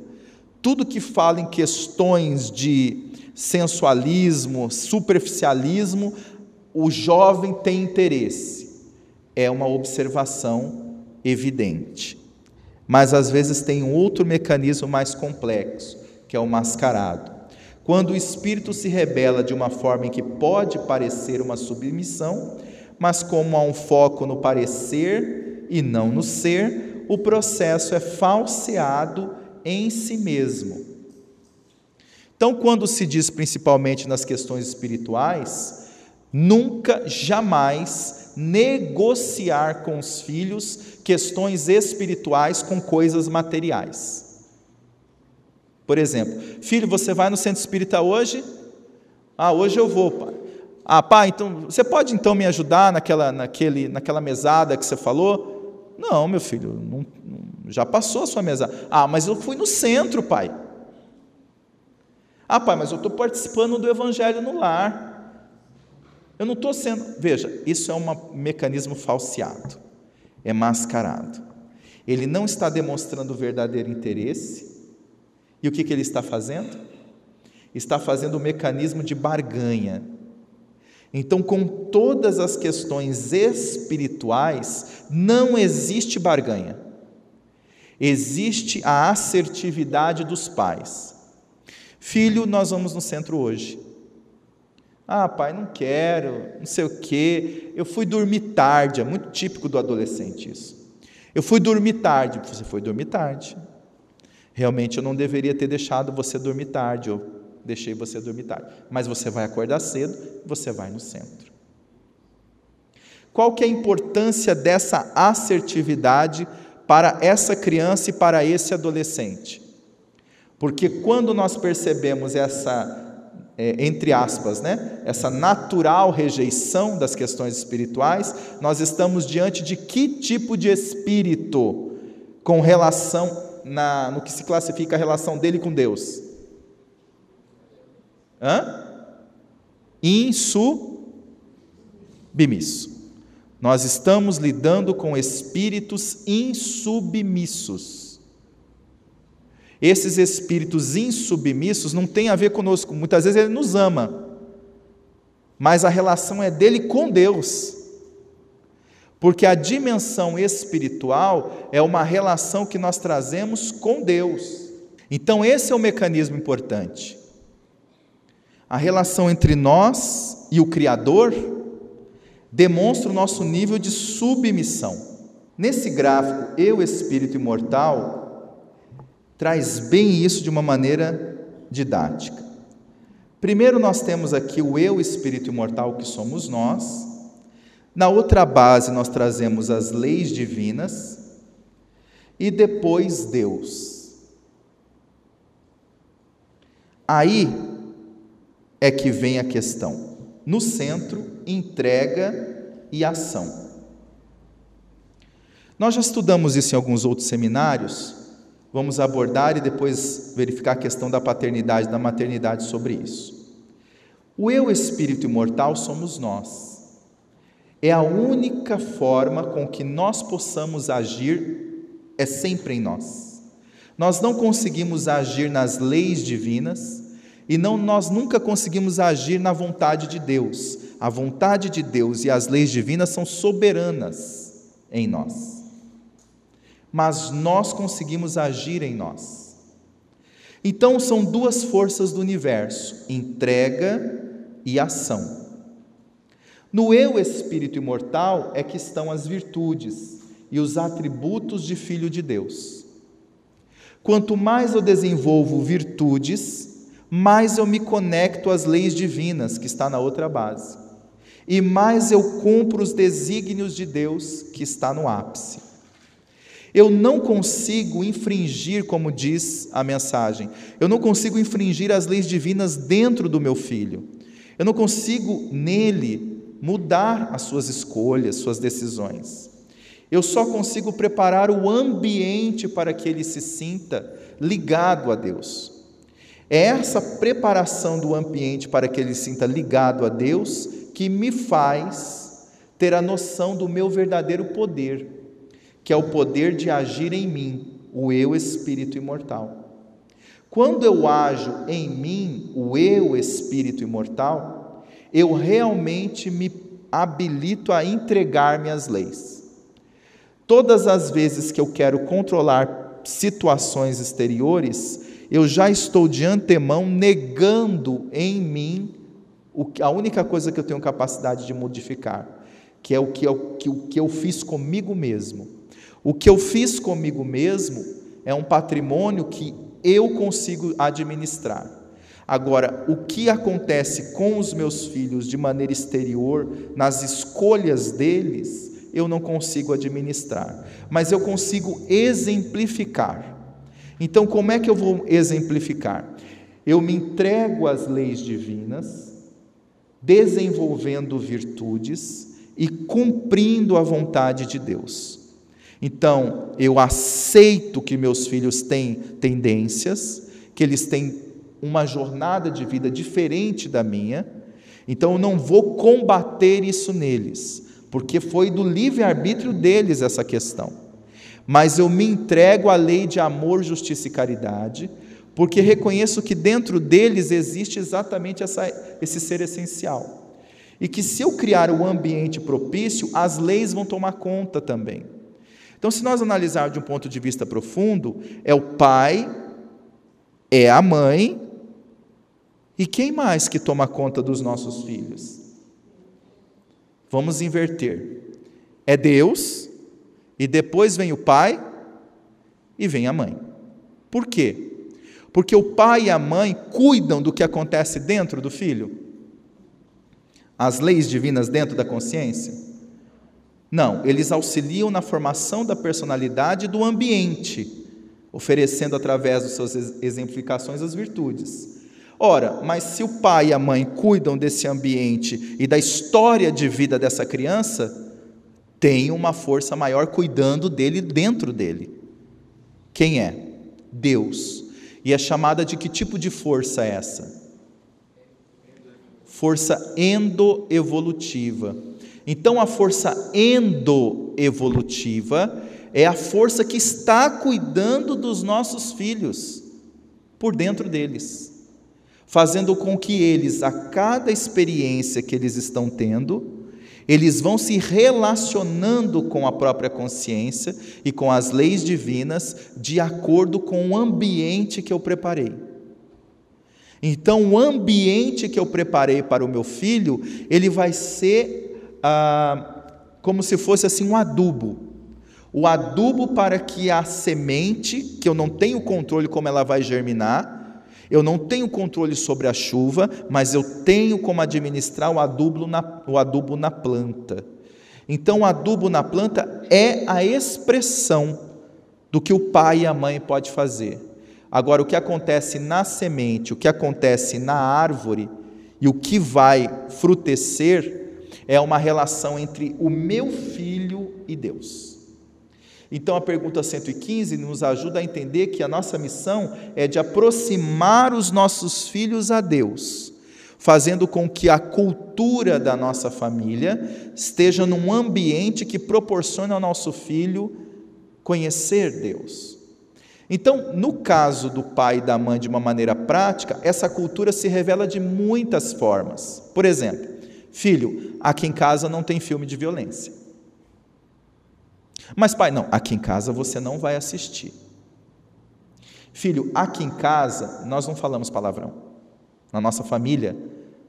Tudo que fala em questões de sensualismo, superficialismo, o jovem tem interesse. É uma observação evidente. Mas às vezes tem outro mecanismo mais complexo, que é o mascarado. Quando o espírito se rebela de uma forma em que pode parecer uma submissão, mas como há um foco no parecer e não no ser, o processo é falseado em si mesmo. Então, quando se diz principalmente nas questões espirituais, Nunca, jamais negociar com os filhos questões espirituais com coisas materiais. Por exemplo, filho, você vai no centro espírita hoje? Ah, hoje eu vou, pai. Ah, pai, então você pode então me ajudar naquela, naquele, naquela mesada que você falou? Não, meu filho, não, já passou a sua mesada. Ah, mas eu fui no centro, pai. Ah, pai, mas eu estou participando do evangelho no lar. Eu não estou sendo. Veja, isso é um mecanismo falseado, é mascarado. Ele não está demonstrando verdadeiro interesse. E o que, que ele está fazendo? Está fazendo o mecanismo de barganha. Então, com todas as questões espirituais, não existe barganha. Existe a assertividade dos pais. Filho, nós vamos no centro hoje. Ah, pai, não quero, não sei o quê. Eu fui dormir tarde, é muito típico do adolescente isso. Eu fui dormir tarde. Você foi dormir tarde. Realmente eu não deveria ter deixado você dormir tarde, eu deixei você dormir tarde. Mas você vai acordar cedo, você vai no centro. Qual que é a importância dessa assertividade para essa criança e para esse adolescente? Porque quando nós percebemos essa é, entre aspas, né, essa natural rejeição das questões espirituais, nós estamos diante de que tipo de espírito com relação na, no que se classifica a relação dele com Deus? Hã? Insubmisso. Nós estamos lidando com espíritos insubmissos. Esses espíritos insubmissos não têm a ver conosco, muitas vezes ele nos ama, mas a relação é dele com Deus. Porque a dimensão espiritual é uma relação que nós trazemos com Deus. Então, esse é o mecanismo importante. A relação entre nós e o Criador demonstra o nosso nível de submissão. Nesse gráfico, eu, espírito imortal, traz bem isso de uma maneira didática. Primeiro, nós temos aqui o eu, espírito imortal, que somos nós. Na outra base, nós trazemos as leis divinas. E depois, Deus. Aí é que vem a questão. No centro, entrega e ação. Nós já estudamos isso em alguns outros seminários vamos abordar e depois verificar a questão da paternidade da maternidade sobre isso. O eu espírito imortal somos nós. É a única forma com que nós possamos agir, é sempre em nós. Nós não conseguimos agir nas leis divinas e não, nós nunca conseguimos agir na vontade de Deus. A vontade de Deus e as leis divinas são soberanas em nós mas nós conseguimos agir em nós. Então são duas forças do universo: entrega e ação. No eu espírito imortal é que estão as virtudes e os atributos de filho de Deus. Quanto mais eu desenvolvo virtudes, mais eu me conecto às leis divinas, que está na outra base, e mais eu cumpro os desígnios de Deus, que está no ápice. Eu não consigo infringir, como diz a mensagem, eu não consigo infringir as leis divinas dentro do meu filho. Eu não consigo nele mudar as suas escolhas, suas decisões. Eu só consigo preparar o ambiente para que ele se sinta ligado a Deus. É essa preparação do ambiente para que ele se sinta ligado a Deus que me faz ter a noção do meu verdadeiro poder, que é o poder de agir em mim, o eu espírito imortal. Quando eu ajo em mim, o eu espírito imortal, eu realmente me habilito a entregar-me às leis. Todas as vezes que eu quero controlar situações exteriores, eu já estou de antemão negando em mim a única coisa que eu tenho capacidade de modificar, que é o que eu, que, o que eu fiz comigo mesmo. O que eu fiz comigo mesmo é um patrimônio que eu consigo administrar. Agora, o que acontece com os meus filhos de maneira exterior, nas escolhas deles, eu não consigo administrar, mas eu consigo exemplificar. Então, como é que eu vou exemplificar? Eu me entrego às leis divinas, desenvolvendo virtudes e cumprindo a vontade de Deus. Então, eu aceito que meus filhos têm tendências, que eles têm uma jornada de vida diferente da minha, então eu não vou combater isso neles porque foi do livre-arbítrio deles essa questão. Mas eu me entrego à lei de amor, justiça e caridade, porque reconheço que dentro deles existe exatamente essa, esse ser essencial. E que se eu criar o um ambiente propício, as leis vão tomar conta também. Então, se nós analisarmos de um ponto de vista profundo, é o pai, é a mãe, e quem mais que toma conta dos nossos filhos? Vamos inverter. É Deus, e depois vem o pai e vem a mãe. Por quê? Porque o pai e a mãe cuidam do que acontece dentro do filho? As leis divinas dentro da consciência? Não, eles auxiliam na formação da personalidade do ambiente, oferecendo através das suas exemplificações as virtudes. Ora, mas se o pai e a mãe cuidam desse ambiente e da história de vida dessa criança, tem uma força maior cuidando dele dentro dele. Quem é? Deus. E é chamada de que tipo de força é essa? Força endoevolutiva. Então, a força endoevolutiva é a força que está cuidando dos nossos filhos por dentro deles fazendo com que eles, a cada experiência que eles estão tendo, eles vão se relacionando com a própria consciência e com as leis divinas de acordo com o ambiente que eu preparei. Então, o ambiente que eu preparei para o meu filho, ele vai ser ah, como se fosse assim um adubo. O adubo para que a semente, que eu não tenho controle como ela vai germinar, eu não tenho controle sobre a chuva, mas eu tenho como administrar o adubo na, o adubo na planta. Então, o adubo na planta é a expressão do que o pai e a mãe pode fazer. Agora, o que acontece na semente, o que acontece na árvore e o que vai frutecer é uma relação entre o meu filho e Deus. Então a pergunta 115 nos ajuda a entender que a nossa missão é de aproximar os nossos filhos a Deus, fazendo com que a cultura da nossa família esteja num ambiente que proporcione ao nosso filho conhecer Deus. Então, no caso do pai e da mãe, de uma maneira prática, essa cultura se revela de muitas formas. Por exemplo, filho, aqui em casa não tem filme de violência. Mas, pai, não, aqui em casa você não vai assistir. Filho, aqui em casa nós não falamos palavrão. Na nossa família,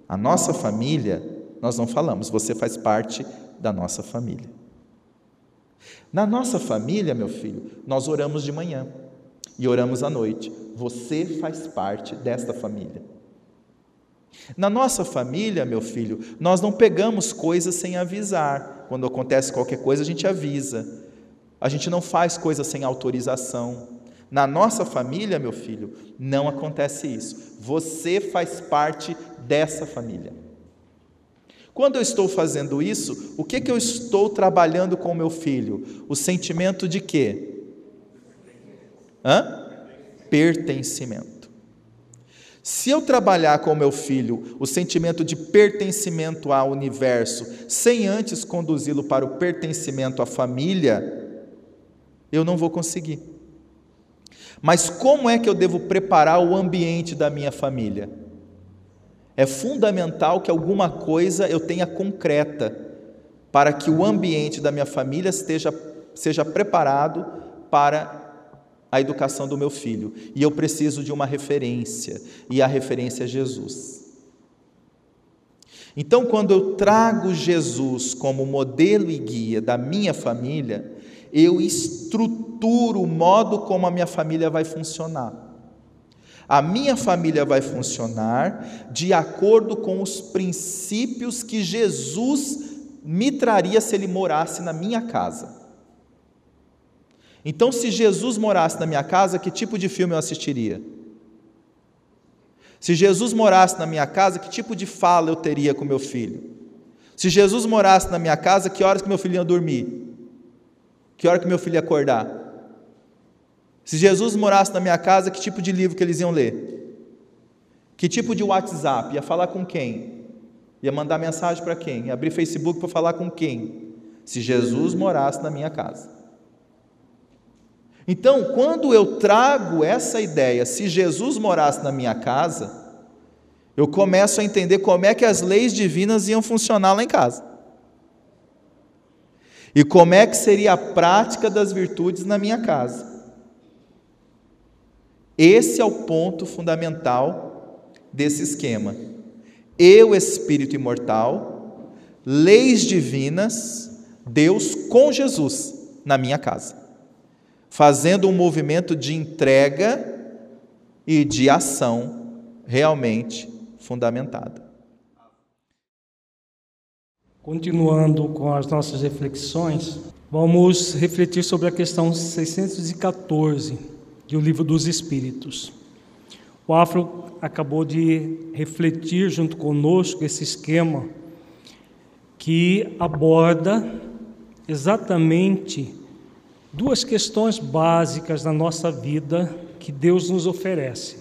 a nossa família, nós não falamos, você faz parte da nossa família. Na nossa família, meu filho, nós oramos de manhã e oramos à noite. Você faz parte desta família. Na nossa família, meu filho, nós não pegamos coisas sem avisar. Quando acontece qualquer coisa, a gente avisa. A gente não faz coisas sem autorização. Na nossa família, meu filho, não acontece isso. Você faz parte dessa família. Quando eu estou fazendo isso, o que, que eu estou trabalhando com meu filho? O sentimento de quê? Hã? Pertencimento. Se eu trabalhar com o meu filho o sentimento de pertencimento ao universo, sem antes conduzi-lo para o pertencimento à família, eu não vou conseguir. Mas como é que eu devo preparar o ambiente da minha família? É fundamental que alguma coisa eu tenha concreta para que o ambiente da minha família esteja, seja preparado para a educação do meu filho. E eu preciso de uma referência, e a referência é Jesus. Então, quando eu trago Jesus como modelo e guia da minha família, eu estruturo o modo como a minha família vai funcionar. A minha família vai funcionar de acordo com os princípios que Jesus me traria se ele morasse na minha casa. Então, se Jesus morasse na minha casa, que tipo de filme eu assistiria? Se Jesus morasse na minha casa, que tipo de fala eu teria com meu filho? Se Jesus morasse na minha casa, que horas que meu filho ia dormir? Que hora que meu filho ia acordar? Se Jesus morasse na minha casa, que tipo de livro que eles iam ler? Que tipo de WhatsApp? Ia falar com quem? Ia mandar mensagem para quem? Ia abrir Facebook para falar com quem? Se Jesus morasse na minha casa. Então, quando eu trago essa ideia, se Jesus morasse na minha casa, eu começo a entender como é que as leis divinas iam funcionar lá em casa. E como é que seria a prática das virtudes na minha casa. Esse é o ponto fundamental desse esquema. Eu, espírito imortal, leis divinas, Deus com Jesus na minha casa fazendo um movimento de entrega e de ação realmente fundamentada. Continuando com as nossas reflexões, vamos refletir sobre a questão 614 do Livro dos Espíritos. O Afro acabou de refletir junto conosco esse esquema que aborda exatamente duas questões básicas na nossa vida que Deus nos oferece: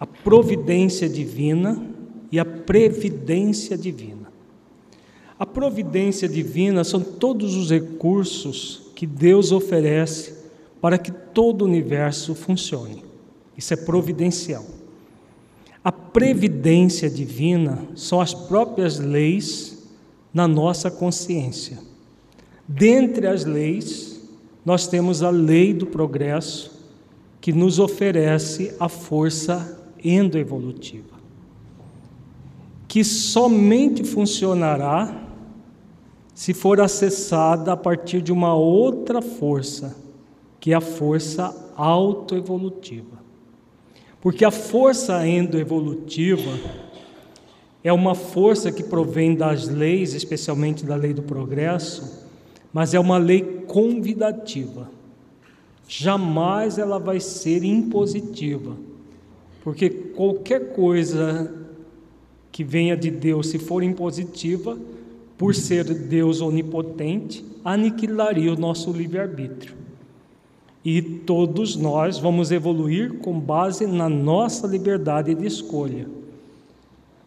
a providência divina e a previdência divina. A providência divina são todos os recursos que Deus oferece para que todo o universo funcione. Isso é providencial. A previdência divina são as próprias leis na nossa consciência. Dentre as leis, nós temos a lei do progresso que nos oferece a força endoevolutiva, que somente funcionará se for acessada a partir de uma outra força, que é a força autoevolutiva. Porque a força endoevolutiva é uma força que provém das leis, especialmente da lei do progresso, mas é uma lei convidativa. Jamais ela vai ser impositiva, porque qualquer coisa que venha de Deus, se for impositiva, por ser Deus onipotente, aniquilaria o nosso livre-arbítrio. E todos nós vamos evoluir com base na nossa liberdade de escolha,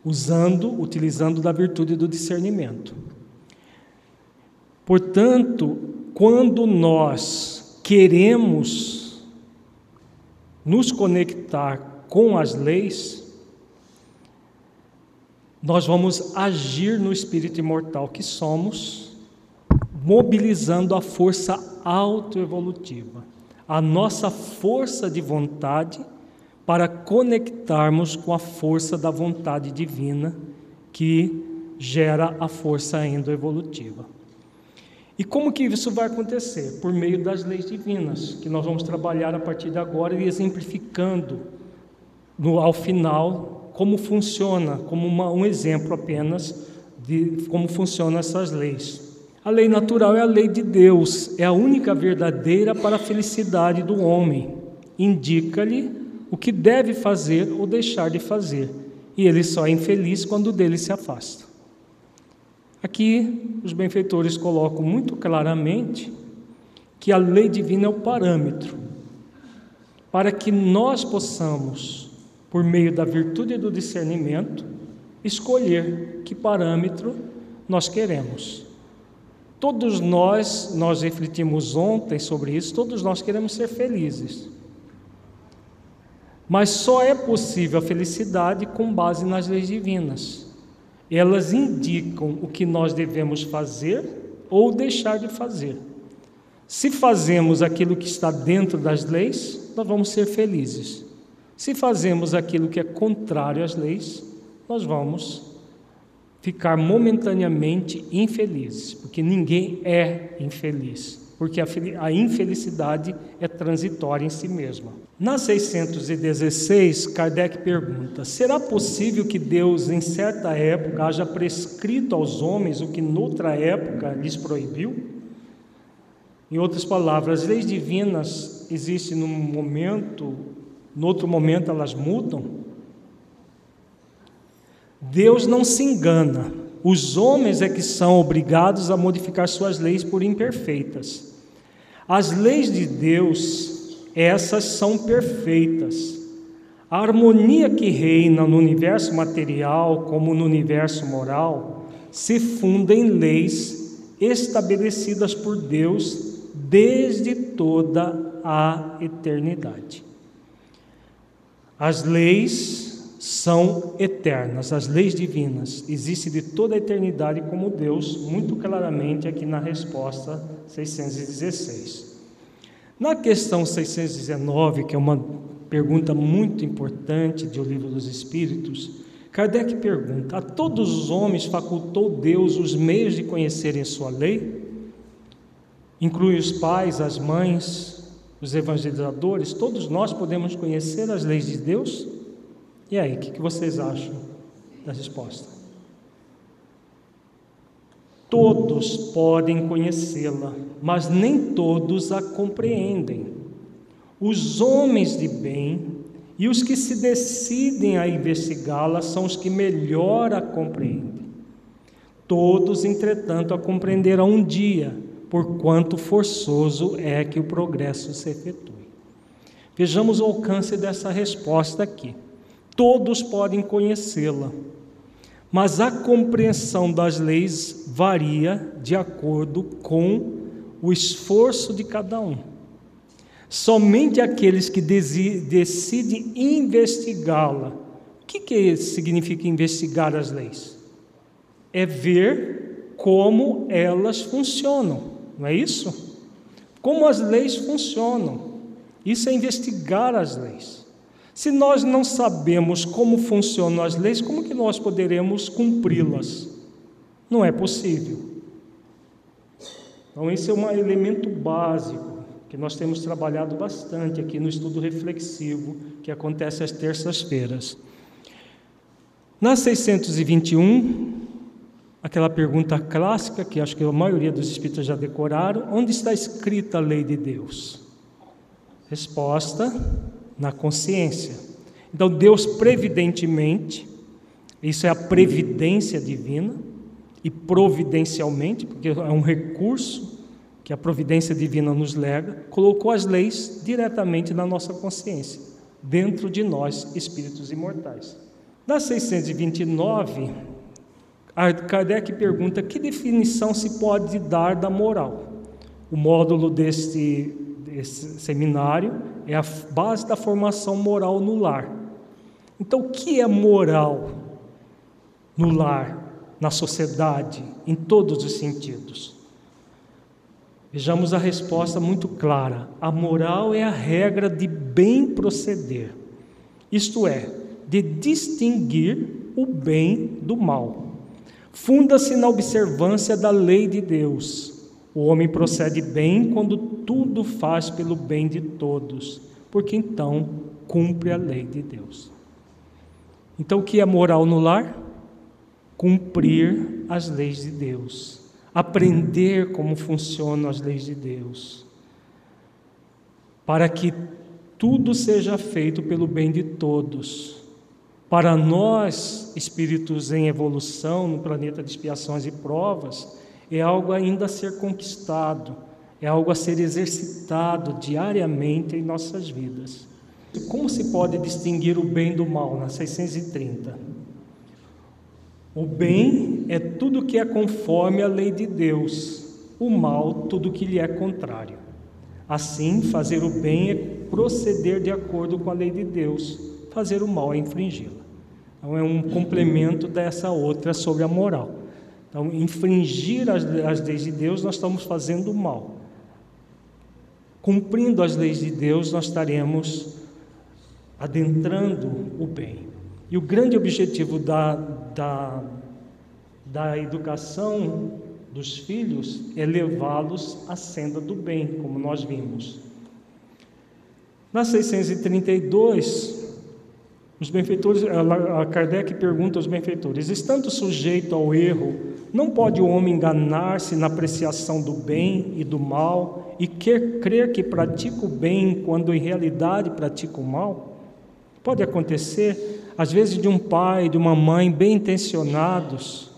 usando, utilizando da virtude do discernimento. Portanto, quando nós queremos nos conectar com as leis, nós vamos agir no espírito imortal que somos, mobilizando a força autoevolutiva, a nossa força de vontade para conectarmos com a força da vontade divina que gera a força endoevolutiva. E como que isso vai acontecer? Por meio das leis divinas, que nós vamos trabalhar a partir de agora e exemplificando no, ao final como funciona, como uma, um exemplo apenas de como funcionam essas leis. A lei natural é a lei de Deus, é a única verdadeira para a felicidade do homem. Indica-lhe o que deve fazer ou deixar de fazer, e ele só é infeliz quando dele se afasta. Aqui, os benfeitores colocam muito claramente que a lei divina é o parâmetro para que nós possamos, por meio da virtude do discernimento, escolher que parâmetro nós queremos. Todos nós, nós refletimos ontem sobre isso, todos nós queremos ser felizes. Mas só é possível a felicidade com base nas leis divinas. Elas indicam o que nós devemos fazer ou deixar de fazer. Se fazemos aquilo que está dentro das leis, nós vamos ser felizes. Se fazemos aquilo que é contrário às leis, nós vamos ficar momentaneamente infelizes, porque ninguém é infeliz porque a infelicidade é transitória em si mesma. Na 616, Kardec pergunta: será possível que Deus, em certa época, haja prescrito aos homens o que noutra época lhes proibiu? Em outras palavras, as leis divinas existem num momento, no outro momento elas mudam. Deus não se engana. Os homens é que são obrigados a modificar suas leis por imperfeitas. As leis de Deus, essas são perfeitas. A harmonia que reina no universo material como no universo moral se funda em leis estabelecidas por Deus desde toda a eternidade. As leis são eternas, as leis divinas existem de toda a eternidade como Deus, muito claramente aqui na resposta 616. Na questão 619, que é uma pergunta muito importante do Livro dos Espíritos, Kardec pergunta: A todos os homens facultou Deus os meios de conhecerem sua lei? Inclui os pais, as mães, os evangelizadores, todos nós podemos conhecer as leis de Deus? E aí, o que vocês acham da resposta? Todos podem conhecê-la, mas nem todos a compreendem. Os homens de bem e os que se decidem a investigá-la são os que melhor a compreendem. Todos, entretanto, a compreenderão um dia, por quanto forçoso é que o progresso se efetue. Vejamos o alcance dessa resposta aqui. Todos podem conhecê-la, mas a compreensão das leis varia de acordo com o esforço de cada um. Somente aqueles que decidem investigá-la. O que, que significa investigar as leis? É ver como elas funcionam, não é isso? Como as leis funcionam. Isso é investigar as leis. Se nós não sabemos como funcionam as leis, como que nós poderemos cumpri-las? Não é possível. Então, esse é um elemento básico que nós temos trabalhado bastante aqui no estudo reflexivo que acontece às terças-feiras. Na 621, aquela pergunta clássica que acho que a maioria dos espíritos já decoraram: onde está escrita a lei de Deus? Resposta: na consciência. Então, Deus previdentemente, isso é a previdência divina, e providencialmente, porque é um recurso que a providência divina nos lega, colocou as leis diretamente na nossa consciência, dentro de nós, espíritos imortais. Na 629, Kardec pergunta que definição se pode dar da moral. O módulo deste, deste seminário é a base da formação moral no lar. Então, o que é moral no lar, na sociedade, em todos os sentidos? Vejamos a resposta muito clara. A moral é a regra de bem proceder, isto é, de distinguir o bem do mal. Funda-se na observância da lei de Deus o homem procede bem quando tudo faz pelo bem de todos, porque então cumpre a lei de Deus. Então, o que é moral no lar? Cumprir as leis de Deus, aprender como funcionam as leis de Deus, para que tudo seja feito pelo bem de todos. Para nós, espíritos em evolução no planeta de expiações e provas, é algo ainda a ser conquistado, é algo a ser exercitado diariamente em nossas vidas. Como se pode distinguir o bem do mal na 630? O bem é tudo que é conforme a lei de Deus, o mal, tudo que lhe é contrário. Assim, fazer o bem é proceder de acordo com a lei de Deus, fazer o mal é infringi-la. Então, é um complemento dessa outra sobre a moral. Então, infringir as, as leis de Deus, nós estamos fazendo mal. Cumprindo as leis de Deus, nós estaremos adentrando o bem. E o grande objetivo da, da, da educação dos filhos é levá-los à senda do bem, como nós vimos. Na 632, os benfeitores, Kardec pergunta aos benfeitores: estando sujeito ao erro, não pode o homem enganar-se na apreciação do bem e do mal e quer crer que pratica o bem quando em realidade pratica o mal? Pode acontecer, às vezes, de um pai, de uma mãe bem intencionados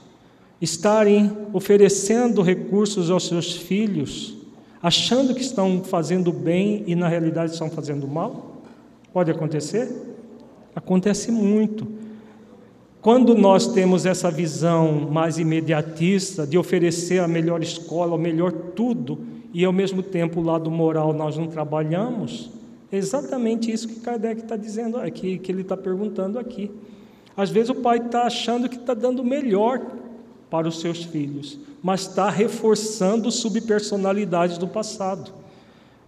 estarem oferecendo recursos aos seus filhos, achando que estão fazendo bem e na realidade estão fazendo mal? Pode acontecer? Acontece muito. Quando nós temos essa visão mais imediatista de oferecer a melhor escola, o melhor tudo, e ao mesmo tempo o lado moral nós não trabalhamos, é exatamente isso que Kardec está dizendo aqui, que ele está perguntando aqui. Às vezes o pai está achando que está dando melhor para os seus filhos, mas está reforçando subpersonalidades do passado.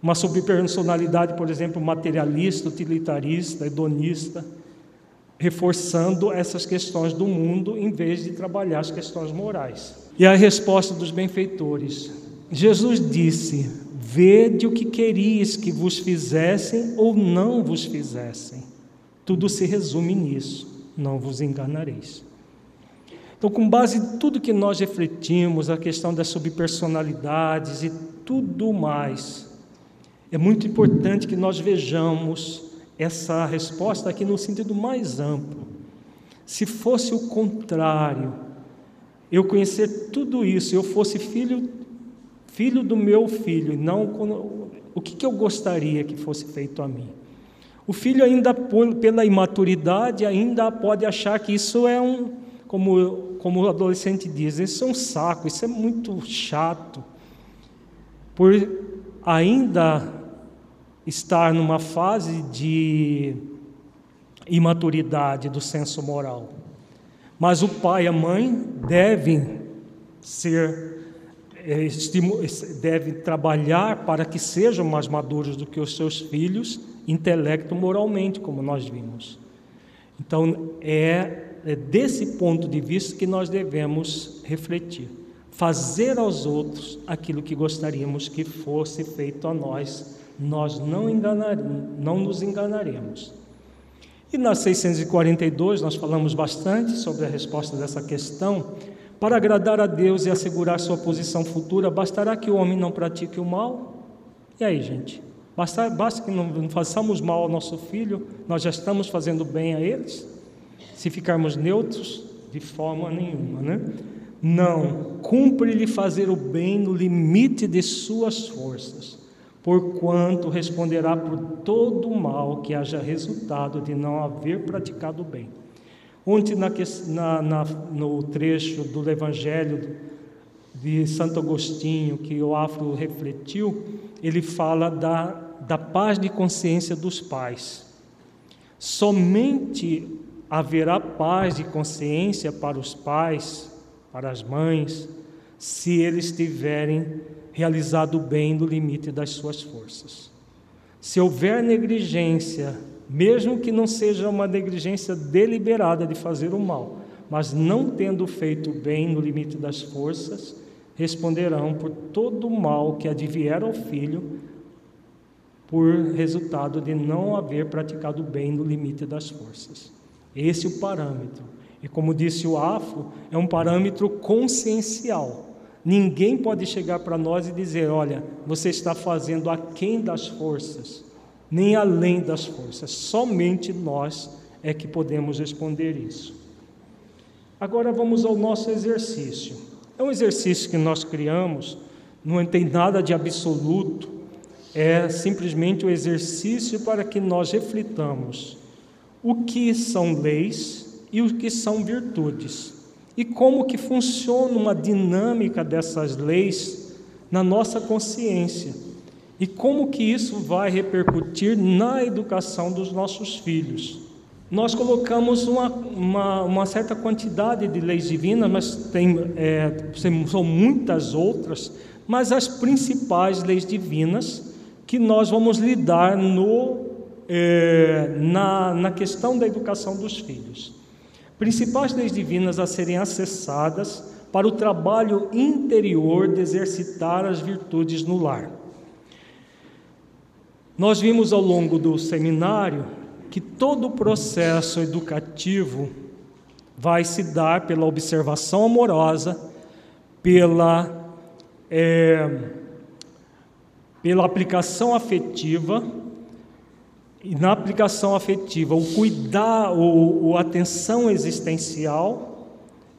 Uma subpersonalidade, por exemplo, materialista, utilitarista, hedonista, reforçando essas questões do mundo em vez de trabalhar as questões morais. E a resposta dos benfeitores: Jesus disse: Vede o que queríeis que vos fizessem ou não vos fizessem. Tudo se resume nisso, não vos enganareis. Então, com base em tudo que nós refletimos, a questão das subpersonalidades e tudo mais, é muito importante que nós vejamos essa resposta aqui no sentido mais amplo. Se fosse o contrário, eu conhecer tudo isso, eu fosse filho filho do meu filho, não o que, que eu gostaria que fosse feito a mim? O filho ainda pela imaturidade ainda pode achar que isso é um como como o adolescente diz, isso é um saco, isso é muito chato. Por ainda estar numa fase de imaturidade do senso moral. Mas o pai e a mãe devem ser eh, devem trabalhar para que sejam mais maduros do que os seus filhos, intelecto moralmente, como nós vimos. Então é, é desse ponto de vista que nós devemos refletir, fazer aos outros aquilo que gostaríamos que fosse feito a nós nós não, não nos enganaremos. E na 642 nós falamos bastante sobre a resposta dessa questão. Para agradar a Deus e assegurar sua posição futura, bastará que o homem não pratique o mal? E aí, gente? Basta, basta que não façamos mal ao nosso filho, nós já estamos fazendo bem a eles? Se ficarmos neutros, de forma nenhuma, né? Não, cumpre-lhe fazer o bem no limite de suas forças porquanto responderá por todo o mal que haja resultado de não haver praticado o bem. Ontem, na, na, no trecho do Evangelho de Santo Agostinho, que o Afro refletiu, ele fala da, da paz de consciência dos pais. Somente haverá paz de consciência para os pais, para as mães, se eles tiverem realizado o bem no limite das suas forças. Se houver negligência, mesmo que não seja uma negligência deliberada de fazer o mal, mas não tendo feito o bem no limite das forças, responderão por todo o mal que advier ao filho, por resultado de não haver praticado o bem no limite das forças. Esse é o parâmetro. E como disse o Afro, é um parâmetro consciencial. Ninguém pode chegar para nós e dizer: olha, você está fazendo aquém das forças, nem além das forças. Somente nós é que podemos responder isso. Agora vamos ao nosso exercício. É um exercício que nós criamos, não tem nada de absoluto, é simplesmente o um exercício para que nós reflitamos o que são leis e o que são virtudes e como que funciona uma dinâmica dessas leis na nossa consciência e como que isso vai repercutir na educação dos nossos filhos. Nós colocamos uma, uma, uma certa quantidade de leis divinas, mas tem, é, são muitas outras, mas as principais leis divinas que nós vamos lidar no, é, na, na questão da educação dos filhos principais leis divinas a serem acessadas para o trabalho interior de exercitar as virtudes no lar. Nós vimos ao longo do seminário que todo o processo educativo vai se dar pela observação amorosa, pela, é, pela aplicação afetiva e na aplicação afetiva, o cuidar, o, o atenção existencial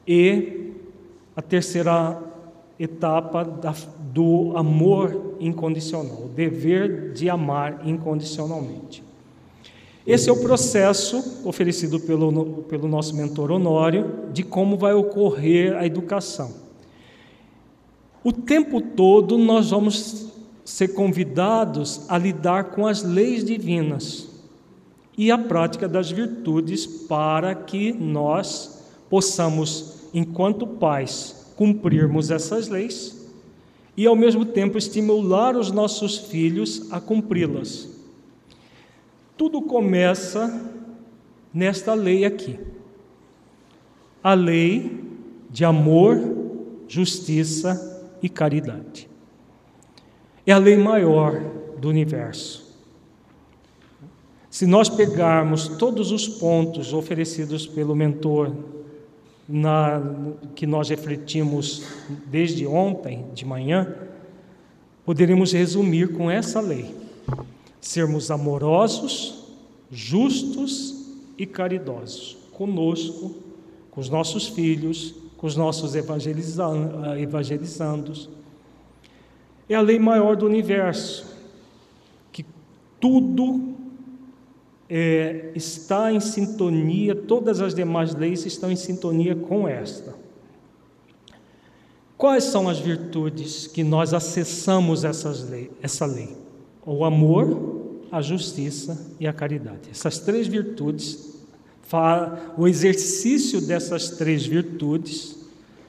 e a terceira etapa da, do amor incondicional, o dever de amar incondicionalmente. Esse é o processo oferecido pelo, pelo nosso mentor Honório de como vai ocorrer a educação. O tempo todo nós vamos ser convidados a lidar com as leis divinas e a prática das virtudes para que nós possamos, enquanto pais, cumprirmos essas leis e ao mesmo tempo estimular os nossos filhos a cumpri-las. Tudo começa nesta lei aqui. A lei de amor, justiça e caridade é a lei maior do universo. Se nós pegarmos todos os pontos oferecidos pelo mentor, na, que nós refletimos desde ontem de manhã, poderíamos resumir com essa lei: sermos amorosos, justos e caridosos conosco, com os nossos filhos, com os nossos evangelizandos, é a lei maior do universo, que tudo é, está em sintonia, todas as demais leis estão em sintonia com esta. Quais são as virtudes que nós acessamos essas lei, essa lei? O amor, a justiça e a caridade. Essas três virtudes, o exercício dessas três virtudes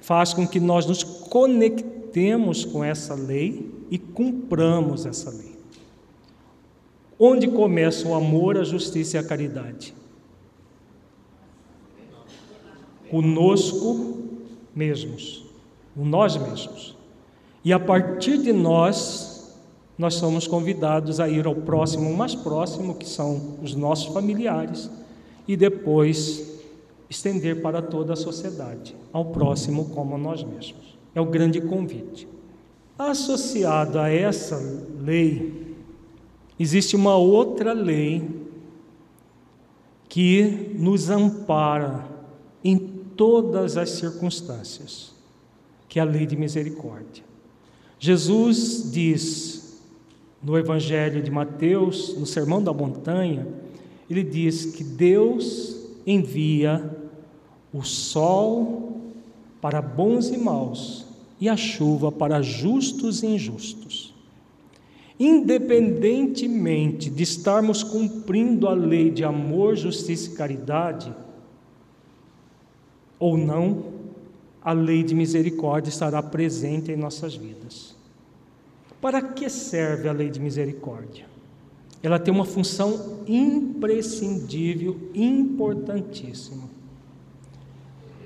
faz com que nós nos conectemos com essa lei e cumpramos essa lei. Onde começa o amor, a justiça e a caridade? Conosco mesmos, nós mesmos. E a partir de nós, nós somos convidados a ir ao próximo mais próximo, que são os nossos familiares, e depois estender para toda a sociedade, ao próximo como a nós mesmos. É o grande convite. Associado a essa lei, existe uma outra lei que nos ampara em todas as circunstâncias, que é a lei de misericórdia. Jesus diz no Evangelho de Mateus, no Sermão da Montanha, ele diz que Deus envia o sol para bons e maus e a chuva para justos e injustos. Independentemente de estarmos cumprindo a lei de amor, justiça e caridade, ou não, a lei de misericórdia estará presente em nossas vidas. Para que serve a lei de misericórdia? Ela tem uma função imprescindível, importantíssima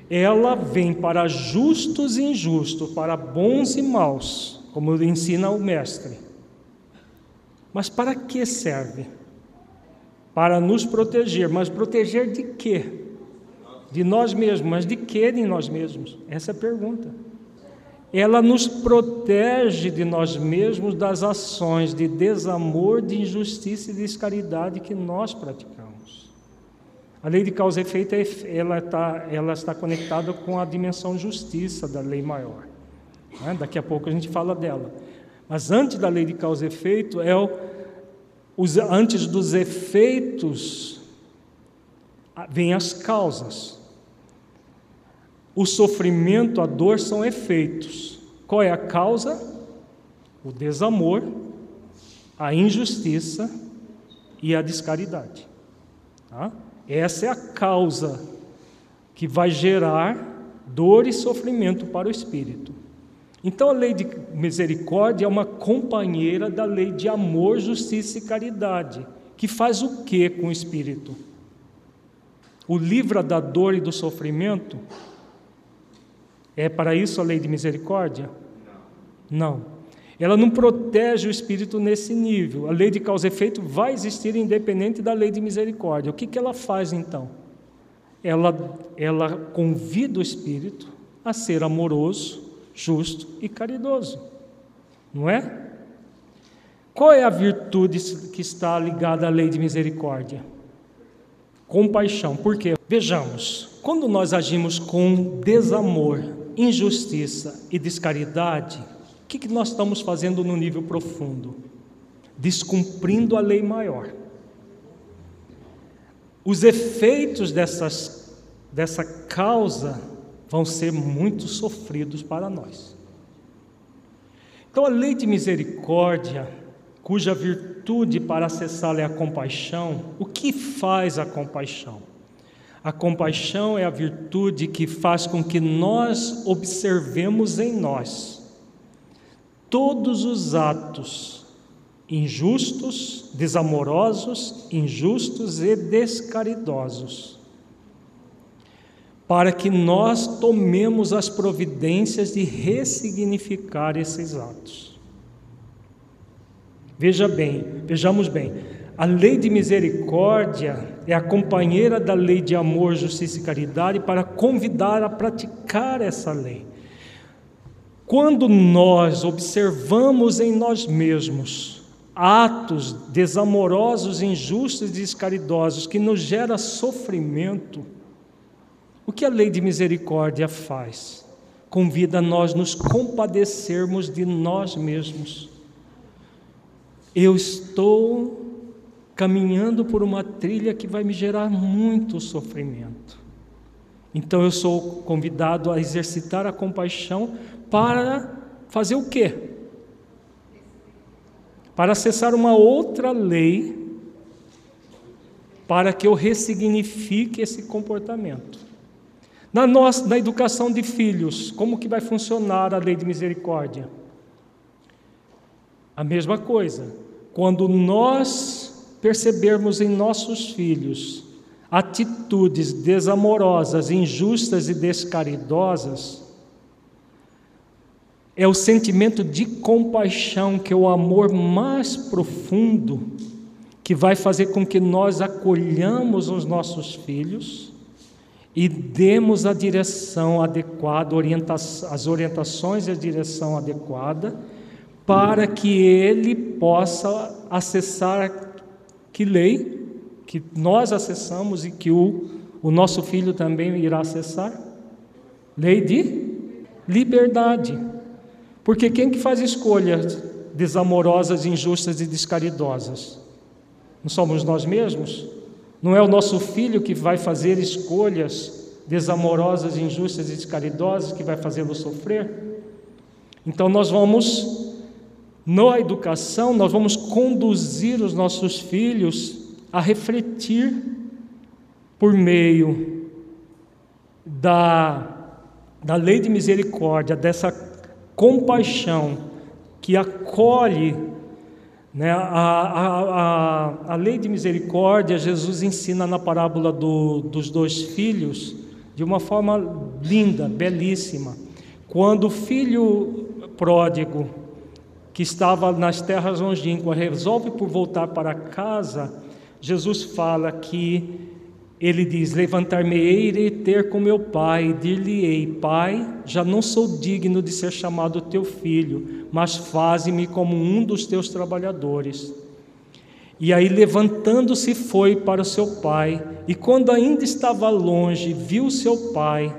ela vem para justos e injustos, para bons e maus, como ensina o Mestre. Mas para que serve? Para nos proteger. Mas proteger de quê? De nós mesmos, mas de que em nós mesmos? Essa é a pergunta. Ela nos protege de nós mesmos das ações de desamor, de injustiça e descaridade que nós praticamos. A lei de causa e efeito ela está, ela está conectada com a dimensão justiça da lei maior. Né? Daqui a pouco a gente fala dela. Mas antes da lei de causa e efeito, é o, os, antes dos efeitos, vêm as causas. O sofrimento, a dor são efeitos. Qual é a causa? O desamor, a injustiça e a descaridade. Tá? Essa é a causa que vai gerar dor e sofrimento para o espírito. Então a lei de misericórdia é uma companheira da lei de amor, justiça e caridade, que faz o que com o espírito? O livra da dor e do sofrimento? É para isso a lei de misericórdia? Não. Ela não protege o espírito nesse nível. A lei de causa e efeito vai existir independente da lei de misericórdia. O que, que ela faz então? Ela, ela convida o espírito a ser amoroso, justo e caridoso. Não é? Qual é a virtude que está ligada à lei de misericórdia? Compaixão. Por quê? Vejamos, quando nós agimos com desamor, injustiça e descaridade, o que, que nós estamos fazendo no nível profundo? Descumprindo a lei maior. Os efeitos dessas, dessa causa vão ser muito sofridos para nós. Então, a lei de misericórdia, cuja virtude para acessá-la é a compaixão, o que faz a compaixão? A compaixão é a virtude que faz com que nós observemos em nós todos os atos injustos, desamorosos, injustos e descaridosos para que nós tomemos as providências de ressignificar esses atos. Veja bem, vejamos bem, a lei de misericórdia é a companheira da lei de amor, justiça e caridade para convidar a praticar essa lei. Quando nós observamos em nós mesmos atos desamorosos, injustos e descaridosos que nos gera sofrimento, o que a lei de misericórdia faz? Convida nós nos compadecermos de nós mesmos. Eu estou caminhando por uma trilha que vai me gerar muito sofrimento. Então eu sou convidado a exercitar a compaixão para fazer o quê? Para acessar uma outra lei para que eu ressignifique esse comportamento. Na, nossa, na educação de filhos, como que vai funcionar a lei de misericórdia? A mesma coisa. Quando nós percebermos em nossos filhos atitudes desamorosas, injustas e descaridosas, é o sentimento de compaixão, que é o amor mais profundo, que vai fazer com que nós acolhamos os nossos filhos e demos a direção adequada, orienta as orientações e a direção adequada, para que ele possa acessar que lei que nós acessamos e que o, o nosso filho também irá acessar? Lei de liberdade. Porque quem que faz escolhas desamorosas, injustas e descaridosas? Não somos nós mesmos? Não é o nosso filho que vai fazer escolhas desamorosas, injustas e descaridosas que vai fazê-lo sofrer? Então nós vamos, na educação, nós vamos conduzir os nossos filhos a refletir por meio da, da lei de misericórdia, dessa compaixão que acolhe né? A, a, a, a lei de misericórdia, Jesus ensina na parábola do, dos dois filhos de uma forma linda, belíssima. Quando o filho pródigo, que estava nas terras longínquas, resolve por voltar para casa, Jesus fala que ele diz: Levantar-me-ei e ter com meu pai, dir-lhe-ei: Pai, já não sou digno de ser chamado teu filho, mas faze-me como um dos teus trabalhadores. E aí, levantando-se, foi para o seu pai, e quando ainda estava longe, viu seu pai,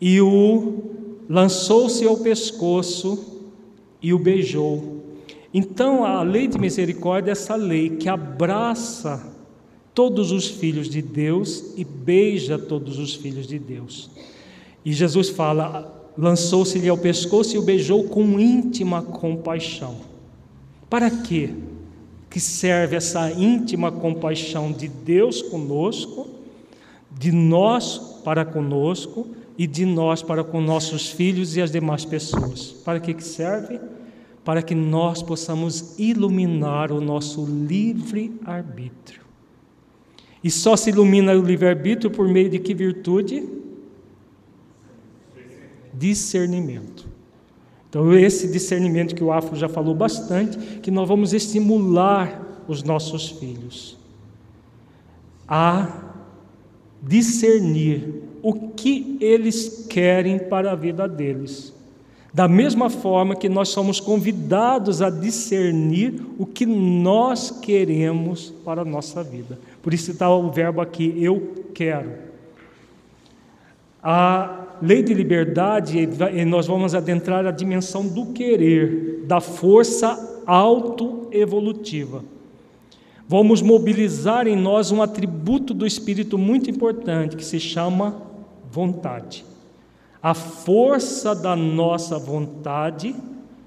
e o lançou-se ao pescoço e o beijou. Então, a lei de misericórdia é essa lei que abraça todos os filhos de Deus e beija todos os filhos de Deus. E Jesus fala: lançou-se-lhe ao pescoço e o beijou com íntima compaixão. Para quê? Que serve essa íntima compaixão de Deus conosco, de nós para conosco e de nós para com nossos filhos e as demais pessoas. Para que, que serve? Para que nós possamos iluminar o nosso livre arbítrio. E só se ilumina o livre-arbítrio por meio de que virtude? Discernimento. Então, esse discernimento que o Afro já falou bastante, que nós vamos estimular os nossos filhos a discernir o que eles querem para a vida deles. Da mesma forma que nós somos convidados a discernir o que nós queremos para a nossa vida. Por isso está o verbo aqui, eu quero. A lei de liberdade, nós vamos adentrar a dimensão do querer, da força autoevolutiva. Vamos mobilizar em nós um atributo do espírito muito importante que se chama vontade a força da nossa vontade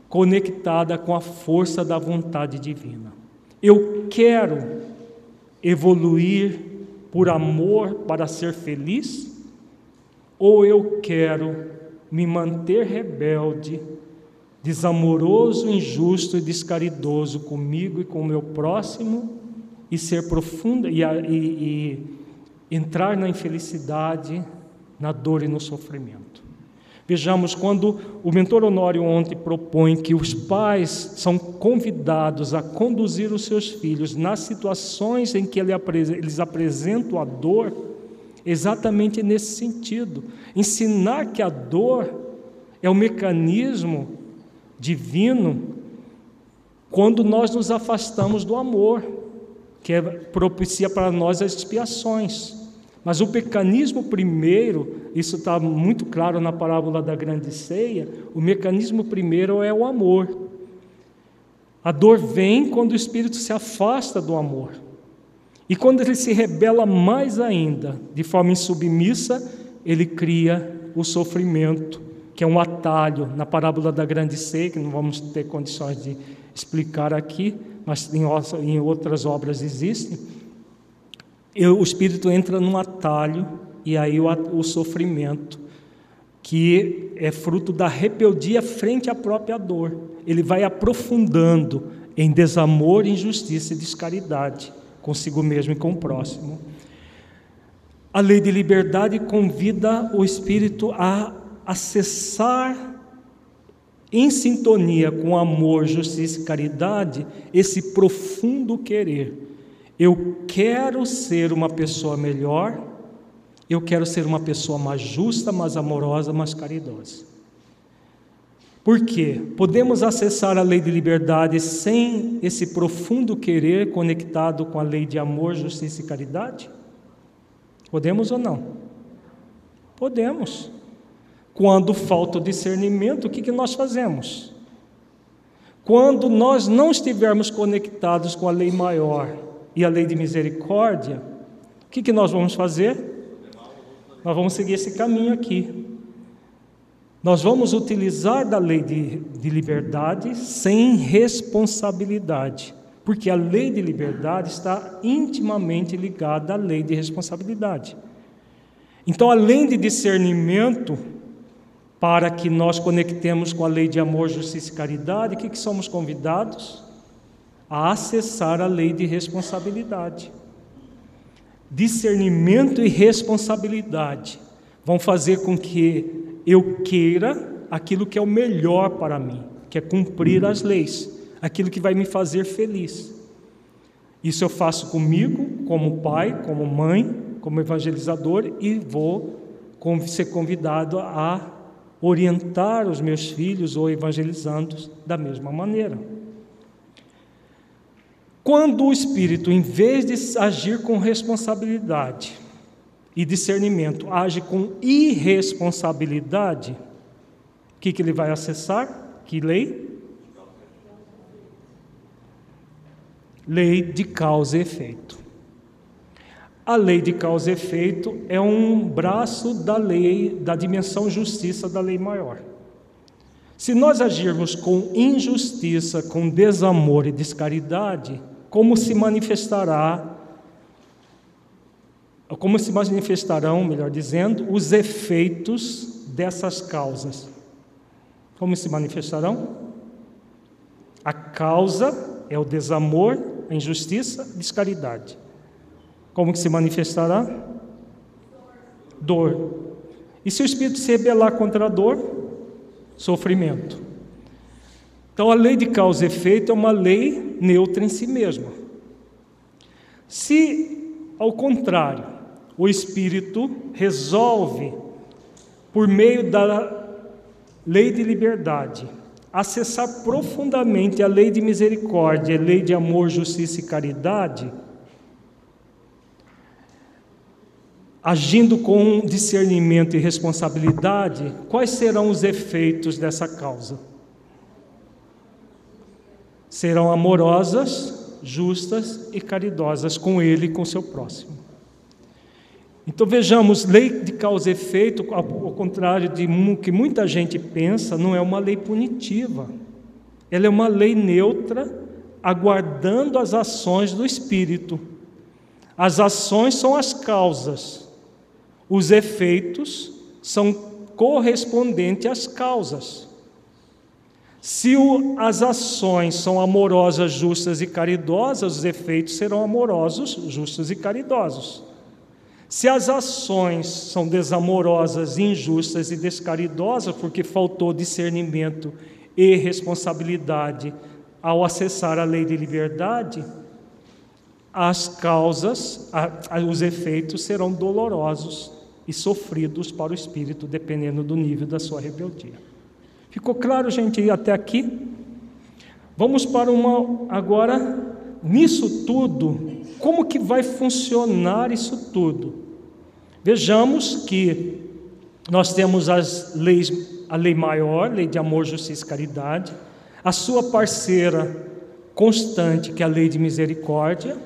conectada com a força da vontade divina. Eu quero evoluir por amor para ser feliz, ou eu quero me manter rebelde, desamoroso, injusto e descaridoso comigo e com o meu próximo e ser profunda e, e, e entrar na infelicidade, na dor e no sofrimento. Vejamos, quando o mentor Honório ontem propõe que os pais são convidados a conduzir os seus filhos nas situações em que eles apresentam a dor, exatamente nesse sentido. Ensinar que a dor é o mecanismo divino quando nós nos afastamos do amor, que é, propicia para nós as expiações. Mas o mecanismo primeiro, isso está muito claro na parábola da grande ceia, o mecanismo primeiro é o amor. A dor vem quando o espírito se afasta do amor. E quando ele se rebela mais ainda, de forma insubmissa, ele cria o sofrimento, que é um atalho na parábola da grande ceia, que não vamos ter condições de explicar aqui, mas em outras obras existem eu, o espírito entra num atalho e aí o, o sofrimento, que é fruto da rebeldia frente à própria dor. Ele vai aprofundando em desamor, injustiça e descaridade consigo mesmo e com o próximo. A lei de liberdade convida o espírito a acessar em sintonia com amor, justiça e caridade esse profundo querer eu quero ser uma pessoa melhor, eu quero ser uma pessoa mais justa, mais amorosa, mais caridosa. Por quê? Podemos acessar a lei de liberdade sem esse profundo querer conectado com a lei de amor, justiça e caridade? Podemos ou não? Podemos. Quando falta o discernimento, o que, que nós fazemos? Quando nós não estivermos conectados com a lei maior, e a lei de misericórdia, o que, que nós vamos fazer? Nós vamos seguir esse caminho aqui. Nós vamos utilizar da lei de, de liberdade sem responsabilidade, porque a lei de liberdade está intimamente ligada à lei de responsabilidade. Então, além de discernimento, para que nós conectemos com a lei de amor, justiça e caridade, o que, que somos convidados? A acessar a lei de responsabilidade. Discernimento e responsabilidade vão fazer com que eu queira aquilo que é o melhor para mim, que é cumprir as leis, aquilo que vai me fazer feliz. Isso eu faço comigo, como pai, como mãe, como evangelizador e vou ser convidado a orientar os meus filhos ou evangelizando da mesma maneira. Quando o espírito, em vez de agir com responsabilidade e discernimento, age com irresponsabilidade, o que, que ele vai acessar? Que lei? Lei de causa e efeito. A lei de causa e efeito é um braço da lei, da dimensão justiça da lei maior. Se nós agirmos com injustiça, com desamor e descaridade, como se manifestará como se manifestarão, melhor dizendo, os efeitos dessas causas? Como se manifestarão? A causa é o desamor, a injustiça, a descaridade. Como que se manifestará? Dor. E se o espírito se rebelar contra a dor? Sofrimento. Então a lei de causa e efeito é uma lei neutra em si mesma. Se, ao contrário, o espírito resolve, por meio da lei de liberdade, acessar profundamente a lei de misericórdia, a lei de amor, justiça e caridade, agindo com discernimento e responsabilidade, quais serão os efeitos dessa causa? Serão amorosas, justas e caridosas com ele e com seu próximo. Então vejamos, lei de causa e efeito, ao contrário de que muita gente pensa, não é uma lei punitiva. Ela é uma lei neutra, aguardando as ações do espírito. As ações são as causas, os efeitos são correspondentes às causas. Se o, as ações são amorosas, justas e caridosas, os efeitos serão amorosos, justos e caridosos. Se as ações são desamorosas, injustas e descaridosas, porque faltou discernimento e responsabilidade ao acessar a lei de liberdade, as causas, os efeitos serão dolorosos e sofridos para o espírito, dependendo do nível da sua rebeldia. Ficou claro, gente, até aqui? Vamos para uma agora nisso tudo, como que vai funcionar isso tudo? Vejamos que nós temos as leis, a lei maior, lei de amor, justiça e caridade, a sua parceira constante, que é a lei de misericórdia,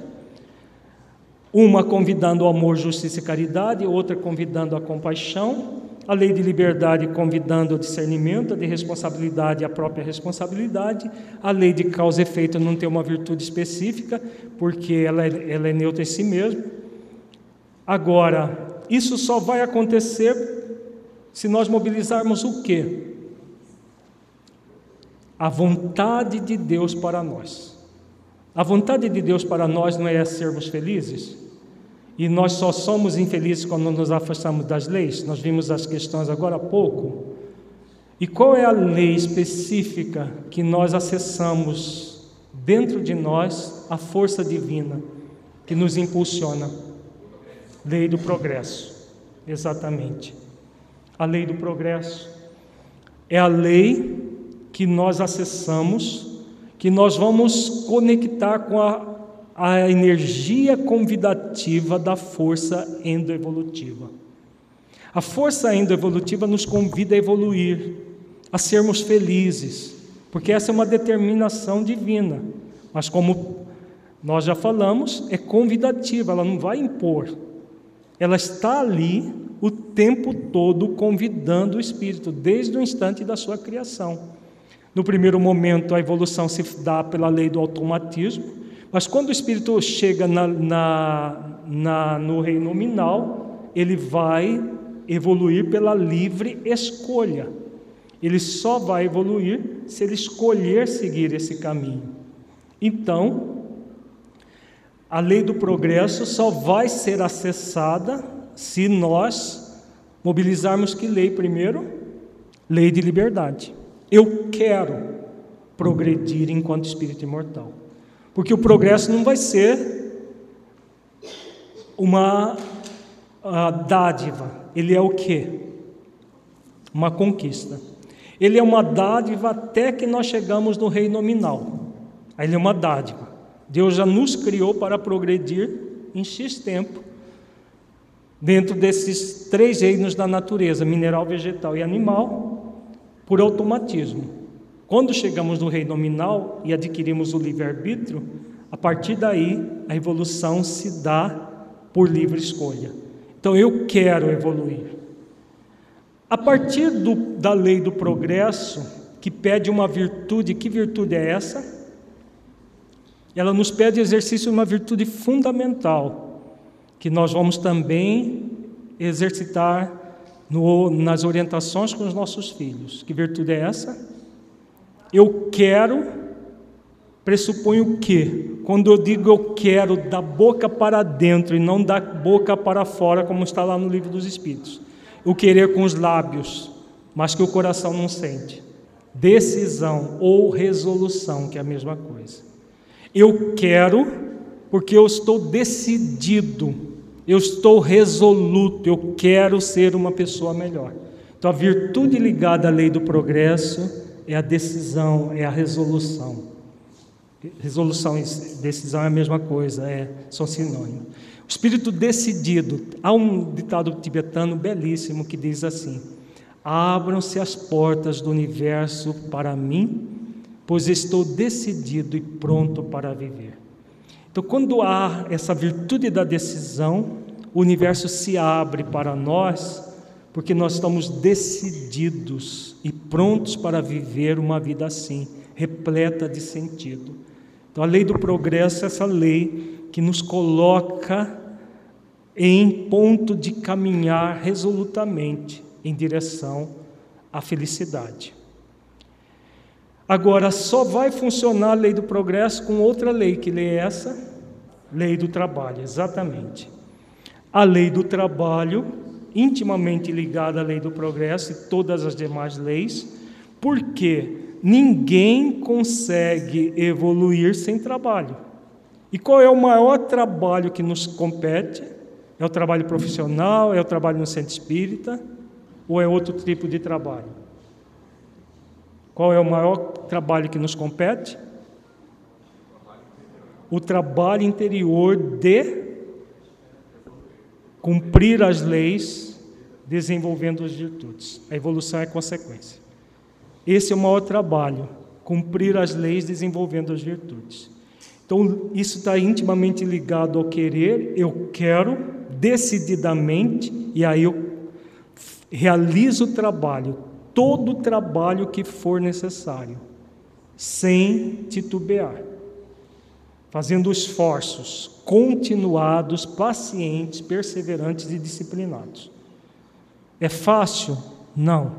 uma convidando ao amor, justiça e caridade, outra convidando a compaixão, a lei de liberdade convidando ao discernimento, a de responsabilidade a própria responsabilidade, a lei de causa e efeito não tem uma virtude específica, porque ela é, ela é neutra em si mesma. Agora, isso só vai acontecer se nós mobilizarmos o quê? A vontade de Deus para nós. A vontade de Deus para nós não é sermos felizes? E nós só somos infelizes quando nos afastamos das leis? Nós vimos as questões agora há pouco. E qual é a lei específica que nós acessamos dentro de nós, a força divina que nos impulsiona? Lei do progresso, exatamente. A lei do progresso é a lei que nós acessamos que nós vamos conectar com a, a energia da força endoevolutiva. A força endoevolutiva nos convida a evoluir, a sermos felizes, porque essa é uma determinação divina. Mas como nós já falamos, é convidativa, ela não vai impor. Ela está ali o tempo todo convidando o espírito, desde o instante da sua criação. No primeiro momento, a evolução se dá pela lei do automatismo, mas quando o espírito chega na, na, na, no reino nominal, ele vai evoluir pela livre escolha. Ele só vai evoluir se ele escolher seguir esse caminho. Então, a lei do progresso só vai ser acessada se nós mobilizarmos que lei primeiro? Lei de liberdade. Eu quero progredir enquanto espírito imortal. Porque o progresso não vai ser uma dádiva, ele é o quê? Uma conquista. Ele é uma dádiva até que nós chegamos no rei nominal. Ele é uma dádiva. Deus já nos criou para progredir em X tempo dentro desses três reinos da natureza, mineral, vegetal e animal, por automatismo. Quando chegamos no reino nominal e adquirimos o livre-arbítrio, a partir daí a evolução se dá por livre escolha. Então eu quero evoluir. A partir do, da lei do progresso, que pede uma virtude, que virtude é essa? Ela nos pede exercício de uma virtude fundamental, que nós vamos também exercitar no, nas orientações com os nossos filhos. Que virtude é essa? Eu quero pressupõe o quê? Quando eu digo eu quero da boca para dentro e não da boca para fora, como está lá no livro dos Espíritos. O querer com os lábios, mas que o coração não sente. Decisão ou resolução, que é a mesma coisa. Eu quero porque eu estou decidido, eu estou resoluto, eu quero ser uma pessoa melhor. Então a virtude ligada à lei do progresso é a decisão, é a resolução. Resolução e decisão é a mesma coisa, é, são sinônimos. O espírito decidido, há um ditado tibetano belíssimo que diz assim: Abram-se as portas do universo para mim, pois estou decidido e pronto para viver. Então, quando há essa virtude da decisão, o universo se abre para nós porque nós estamos decididos e prontos para viver uma vida assim, repleta de sentido. Então, a lei do progresso é essa lei que nos coloca em ponto de caminhar resolutamente em direção à felicidade. Agora, só vai funcionar a lei do progresso com outra lei, que lei é essa? Lei do trabalho, exatamente. A lei do trabalho intimamente ligada à lei do progresso e todas as demais leis, porque ninguém consegue evoluir sem trabalho. E qual é o maior trabalho que nos compete? É o trabalho profissional? É o trabalho no centro espírita? Ou é outro tipo de trabalho? Qual é o maior trabalho que nos compete? O trabalho interior de cumprir as leis, desenvolvendo as virtudes. A evolução é consequência. Esse é o maior trabalho, cumprir as leis, desenvolvendo as virtudes. Então, isso está intimamente ligado ao querer, eu quero decididamente, e aí eu realizo o trabalho, todo o trabalho que for necessário, sem titubear fazendo esforços continuados, pacientes, perseverantes e disciplinados. É fácil? Não.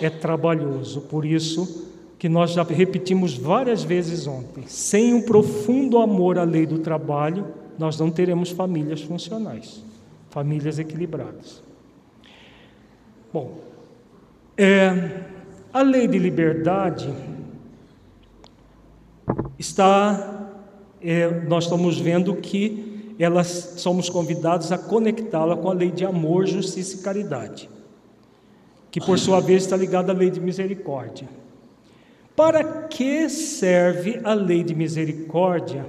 É trabalhoso. Por isso que nós já repetimos várias vezes ontem, sem um profundo amor à lei do trabalho, nós não teremos famílias funcionais, famílias equilibradas. Bom, é, a lei de liberdade está é, nós estamos vendo que elas somos convidados a conectá-la com a lei de amor, justiça e caridade, que por sua vez está ligada à lei de misericórdia. Para que serve a lei de misericórdia?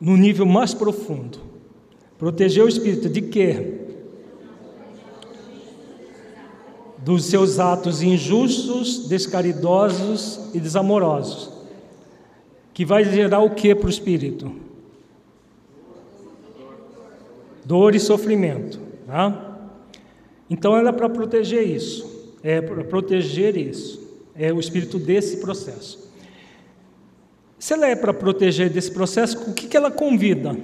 No nível mais profundo. Proteger o espírito de quê? Dos seus atos injustos, descaridosos e desamorosos que vai gerar o que para o espírito? Dor e sofrimento. Tá? Então ela é para proteger isso, é para proteger isso, é o espírito desse processo. Se ela é para proteger desse processo, o que, que ela convida?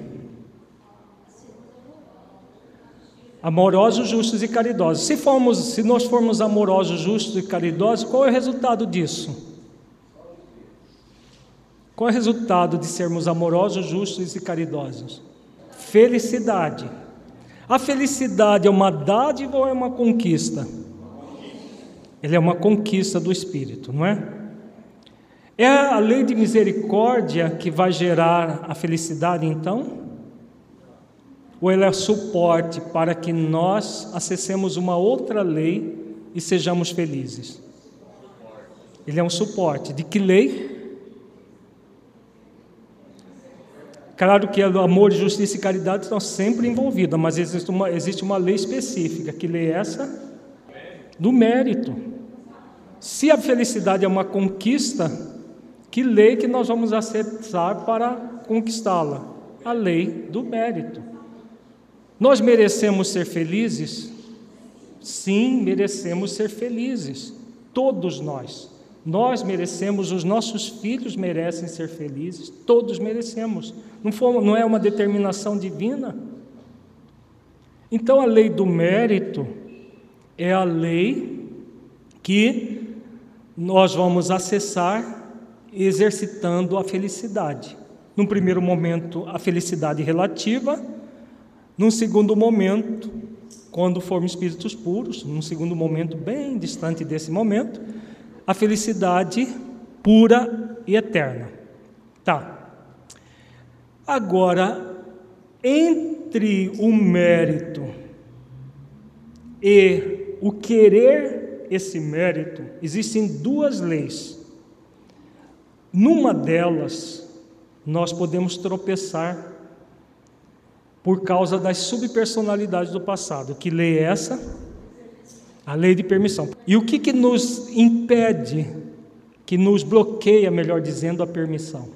Amorosos, justos e caridosos. Se, formos, se nós formos amorosos, justos e caridosos, qual é o resultado disso? Qual é o resultado de sermos amorosos, justos e caridosos? Felicidade. A felicidade é uma dádiva ou é uma conquista? Ele é uma conquista do espírito, não é? É a lei de misericórdia que vai gerar a felicidade, então? ou ele é suporte para que nós acessemos uma outra lei e sejamos felizes? Ele é um suporte. De que lei? Claro que amor, justiça e caridade estão sempre envolvidas, mas existe uma, existe uma lei específica. Que lei é essa? Do mérito. Se a felicidade é uma conquista, que lei que nós vamos acessar para conquistá-la? A lei do mérito. Nós merecemos ser felizes? Sim, merecemos ser felizes. Todos nós. Nós merecemos, os nossos filhos merecem ser felizes, todos merecemos. Não, não é uma determinação divina? Então a lei do mérito é a lei que nós vamos acessar exercitando a felicidade. Num primeiro momento, a felicidade relativa, num segundo momento, quando formos espíritos puros, num segundo momento bem distante desse momento, a felicidade pura e eterna. Tá. Agora, entre o mérito e o querer esse mérito, existem duas leis. Numa delas, nós podemos tropeçar por causa das subpersonalidades do passado. Que lei é essa? A lei de permissão. E o que, que nos impede, que nos bloqueia, melhor dizendo, a permissão?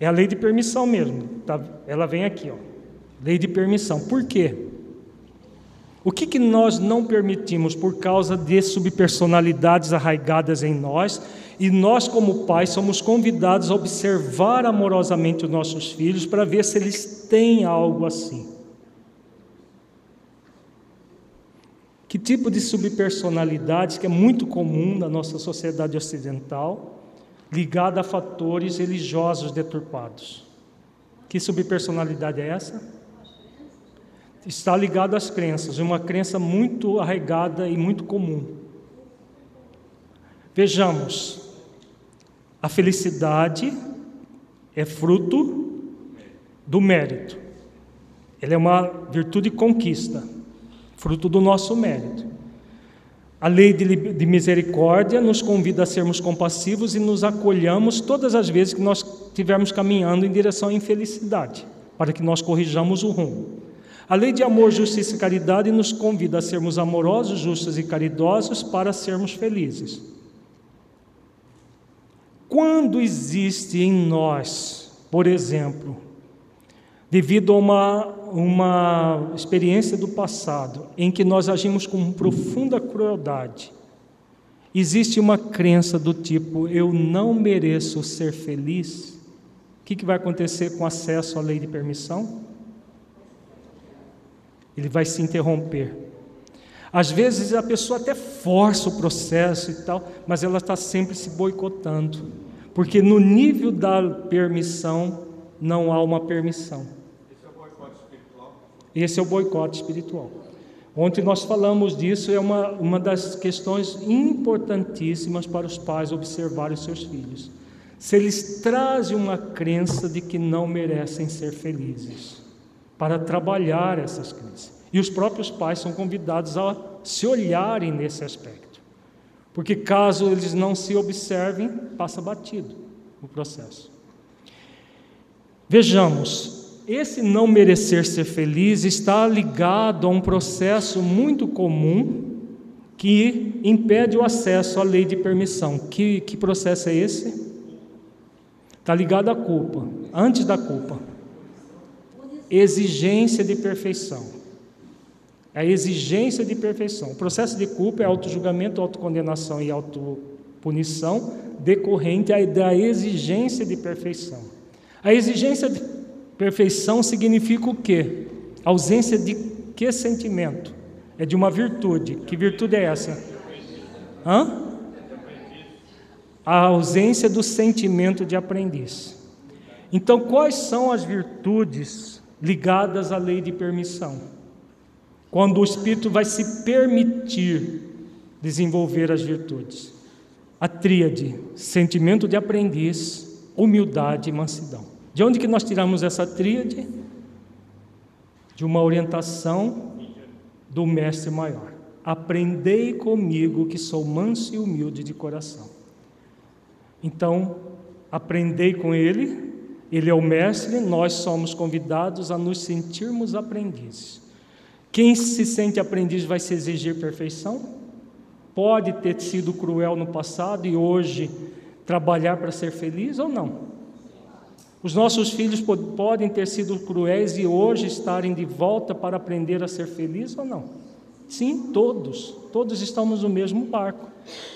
É a lei de permissão mesmo. Tá? Ela vem aqui, ó. Lei de permissão. Por quê? O que, que nós não permitimos por causa de subpersonalidades arraigadas em nós, e nós, como pais, somos convidados a observar amorosamente os nossos filhos para ver se eles têm algo assim. Que tipo de subpersonalidades que é muito comum na nossa sociedade ocidental, ligada a fatores religiosos deturpados. Que subpersonalidade é essa? Está ligado às crenças, uma crença muito arraigada e muito comum. Vejamos, a felicidade é fruto do mérito. Ela é uma virtude conquista fruto do nosso mérito. A lei de, misericórdia nos convida a sermos compassivos e nos acolhamos todas as vezes que nós estivermos caminhando em direção à infelicidade, para que nós corrijamos o rumo. A lei de amor, justiça e caridade nos convida a sermos amorosos, justos e caridosos para sermos felizes. Quando existe em nós, por exemplo, devido a uma, uma experiência do passado em que nós agimos com profunda crueldade. Existe uma crença do tipo: eu não mereço ser feliz. O que, que vai acontecer com acesso à lei de permissão? Ele vai se interromper. Às vezes a pessoa até força o processo e tal, mas ela está sempre se boicotando, porque no nível da permissão não há uma permissão. Esse é o boicote espiritual. Ontem nós falamos disso, é uma, uma das questões importantíssimas para os pais observarem os seus filhos. Se eles trazem uma crença de que não merecem ser felizes, para trabalhar essas crenças. E os próprios pais são convidados a se olharem nesse aspecto. Porque caso eles não se observem, passa batido o processo. Vejamos, esse não merecer ser feliz está ligado a um processo muito comum que impede o acesso à lei de permissão. Que, que processo é esse? Está ligado à culpa, antes da culpa. Exigência de perfeição. A exigência de perfeição. O processo de culpa é auto-julgamento, autocondenação e autopunição decorrente da exigência de perfeição. A exigência de Perfeição significa o quê? Ausência de que sentimento? É de uma virtude. Que virtude é essa? Hã? A ausência do sentimento de aprendiz. Então, quais são as virtudes ligadas à lei de permissão? Quando o espírito vai se permitir desenvolver as virtudes. A tríade: sentimento de aprendiz, humildade e mansidão. De onde que nós tiramos essa tríade? de uma orientação do mestre maior. Aprendei comigo que sou manso e humilde de coração. Então, aprendei com ele, ele é o mestre, nós somos convidados a nos sentirmos aprendizes. Quem se sente aprendiz vai se exigir perfeição? Pode ter sido cruel no passado e hoje trabalhar para ser feliz ou não? Os nossos filhos podem ter sido cruéis e hoje estarem de volta para aprender a ser feliz ou não? Sim, todos. Todos estamos no mesmo barco.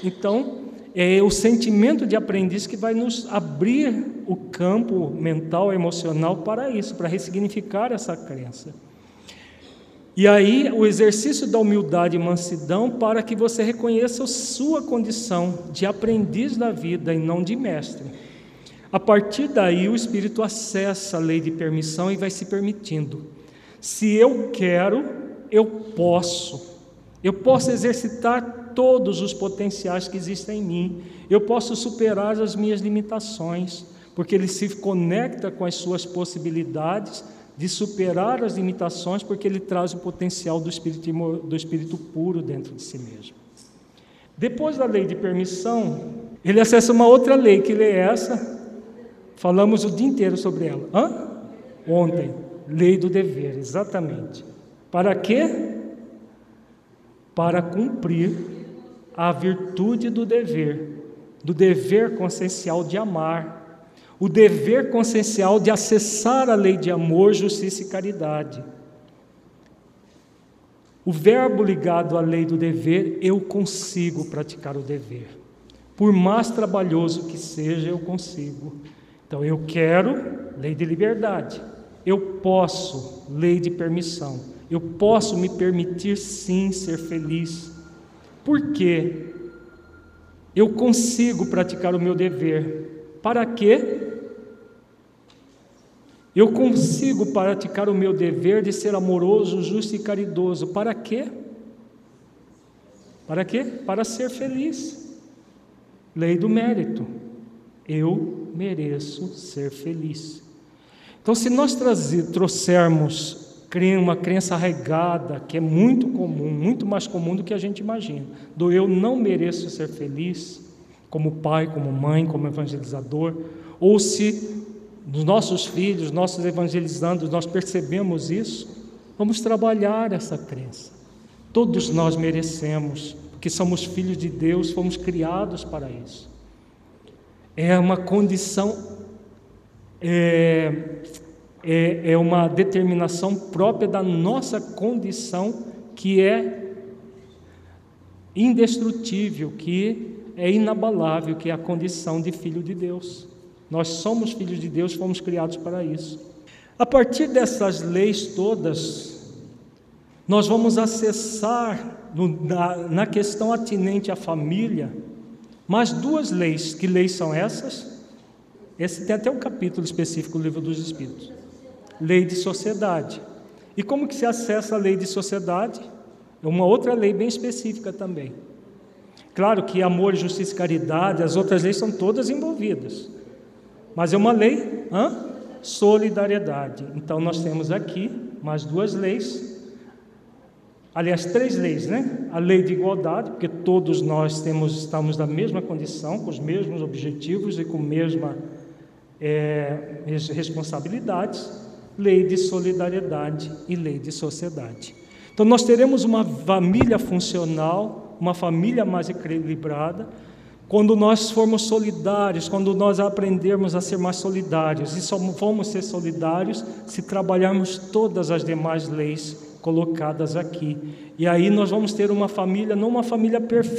Então, é o sentimento de aprendiz que vai nos abrir o campo mental, emocional para isso, para ressignificar essa crença. E aí, o exercício da humildade e mansidão para que você reconheça a sua condição de aprendiz da vida e não de mestre. A partir daí, o espírito acessa a lei de permissão e vai se permitindo. Se eu quero, eu posso. Eu posso exercitar todos os potenciais que existem em mim. Eu posso superar as minhas limitações, porque ele se conecta com as suas possibilidades de superar as limitações, porque ele traz o potencial do espírito, do espírito puro dentro de si mesmo. Depois da lei de permissão, ele acessa uma outra lei, que é essa? Falamos o dia inteiro sobre ela. Hã? Ontem. Lei do dever, exatamente. Para quê? Para cumprir a virtude do dever, do dever consciencial de amar, o dever consciencial de acessar a lei de amor, justiça e caridade. O verbo ligado à lei do dever, eu consigo praticar o dever. Por mais trabalhoso que seja, eu consigo. Então, eu quero lei de liberdade. Eu posso, lei de permissão. Eu posso me permitir sim ser feliz. Por quê? Eu consigo praticar o meu dever. Para quê? Eu consigo praticar o meu dever de ser amoroso, justo e caridoso. Para quê? Para quê? Para ser feliz. Lei do mérito. Eu mereço ser feliz. Então, se nós trazer, trouxermos uma crença arraigada, que é muito comum, muito mais comum do que a gente imagina, do eu não mereço ser feliz, como pai, como mãe, como evangelizador, ou se nos nossos filhos, nossos evangelizandos, nós percebemos isso, vamos trabalhar essa crença. Todos nós merecemos, porque somos filhos de Deus, fomos criados para isso. É uma condição, é, é, é uma determinação própria da nossa condição que é indestrutível, que é inabalável, que é a condição de filho de Deus. Nós somos filhos de Deus, fomos criados para isso. A partir dessas leis todas, nós vamos acessar no, na, na questão atinente à família mais duas leis. Que leis são essas? Esse tem até um capítulo específico do Livro dos Espíritos. Lei de sociedade. E como que se acessa a lei de sociedade? É uma outra lei bem específica também. Claro que amor, justiça e caridade, as outras leis são todas envolvidas. Mas é uma lei, hã? solidariedade. Então nós temos aqui mais duas leis, aliás, três leis, né? A lei de igualdade, porque todos nós temos, estamos na mesma condição, com os mesmos objetivos e com mesma é, responsabilidades. Lei de solidariedade e lei de sociedade. Então nós teremos uma família funcional, uma família mais equilibrada, quando nós formos solidários, quando nós aprendermos a ser mais solidários, e só vamos ser solidários se trabalharmos todas as demais leis colocadas aqui. E aí nós vamos ter uma família, não uma família perfeita,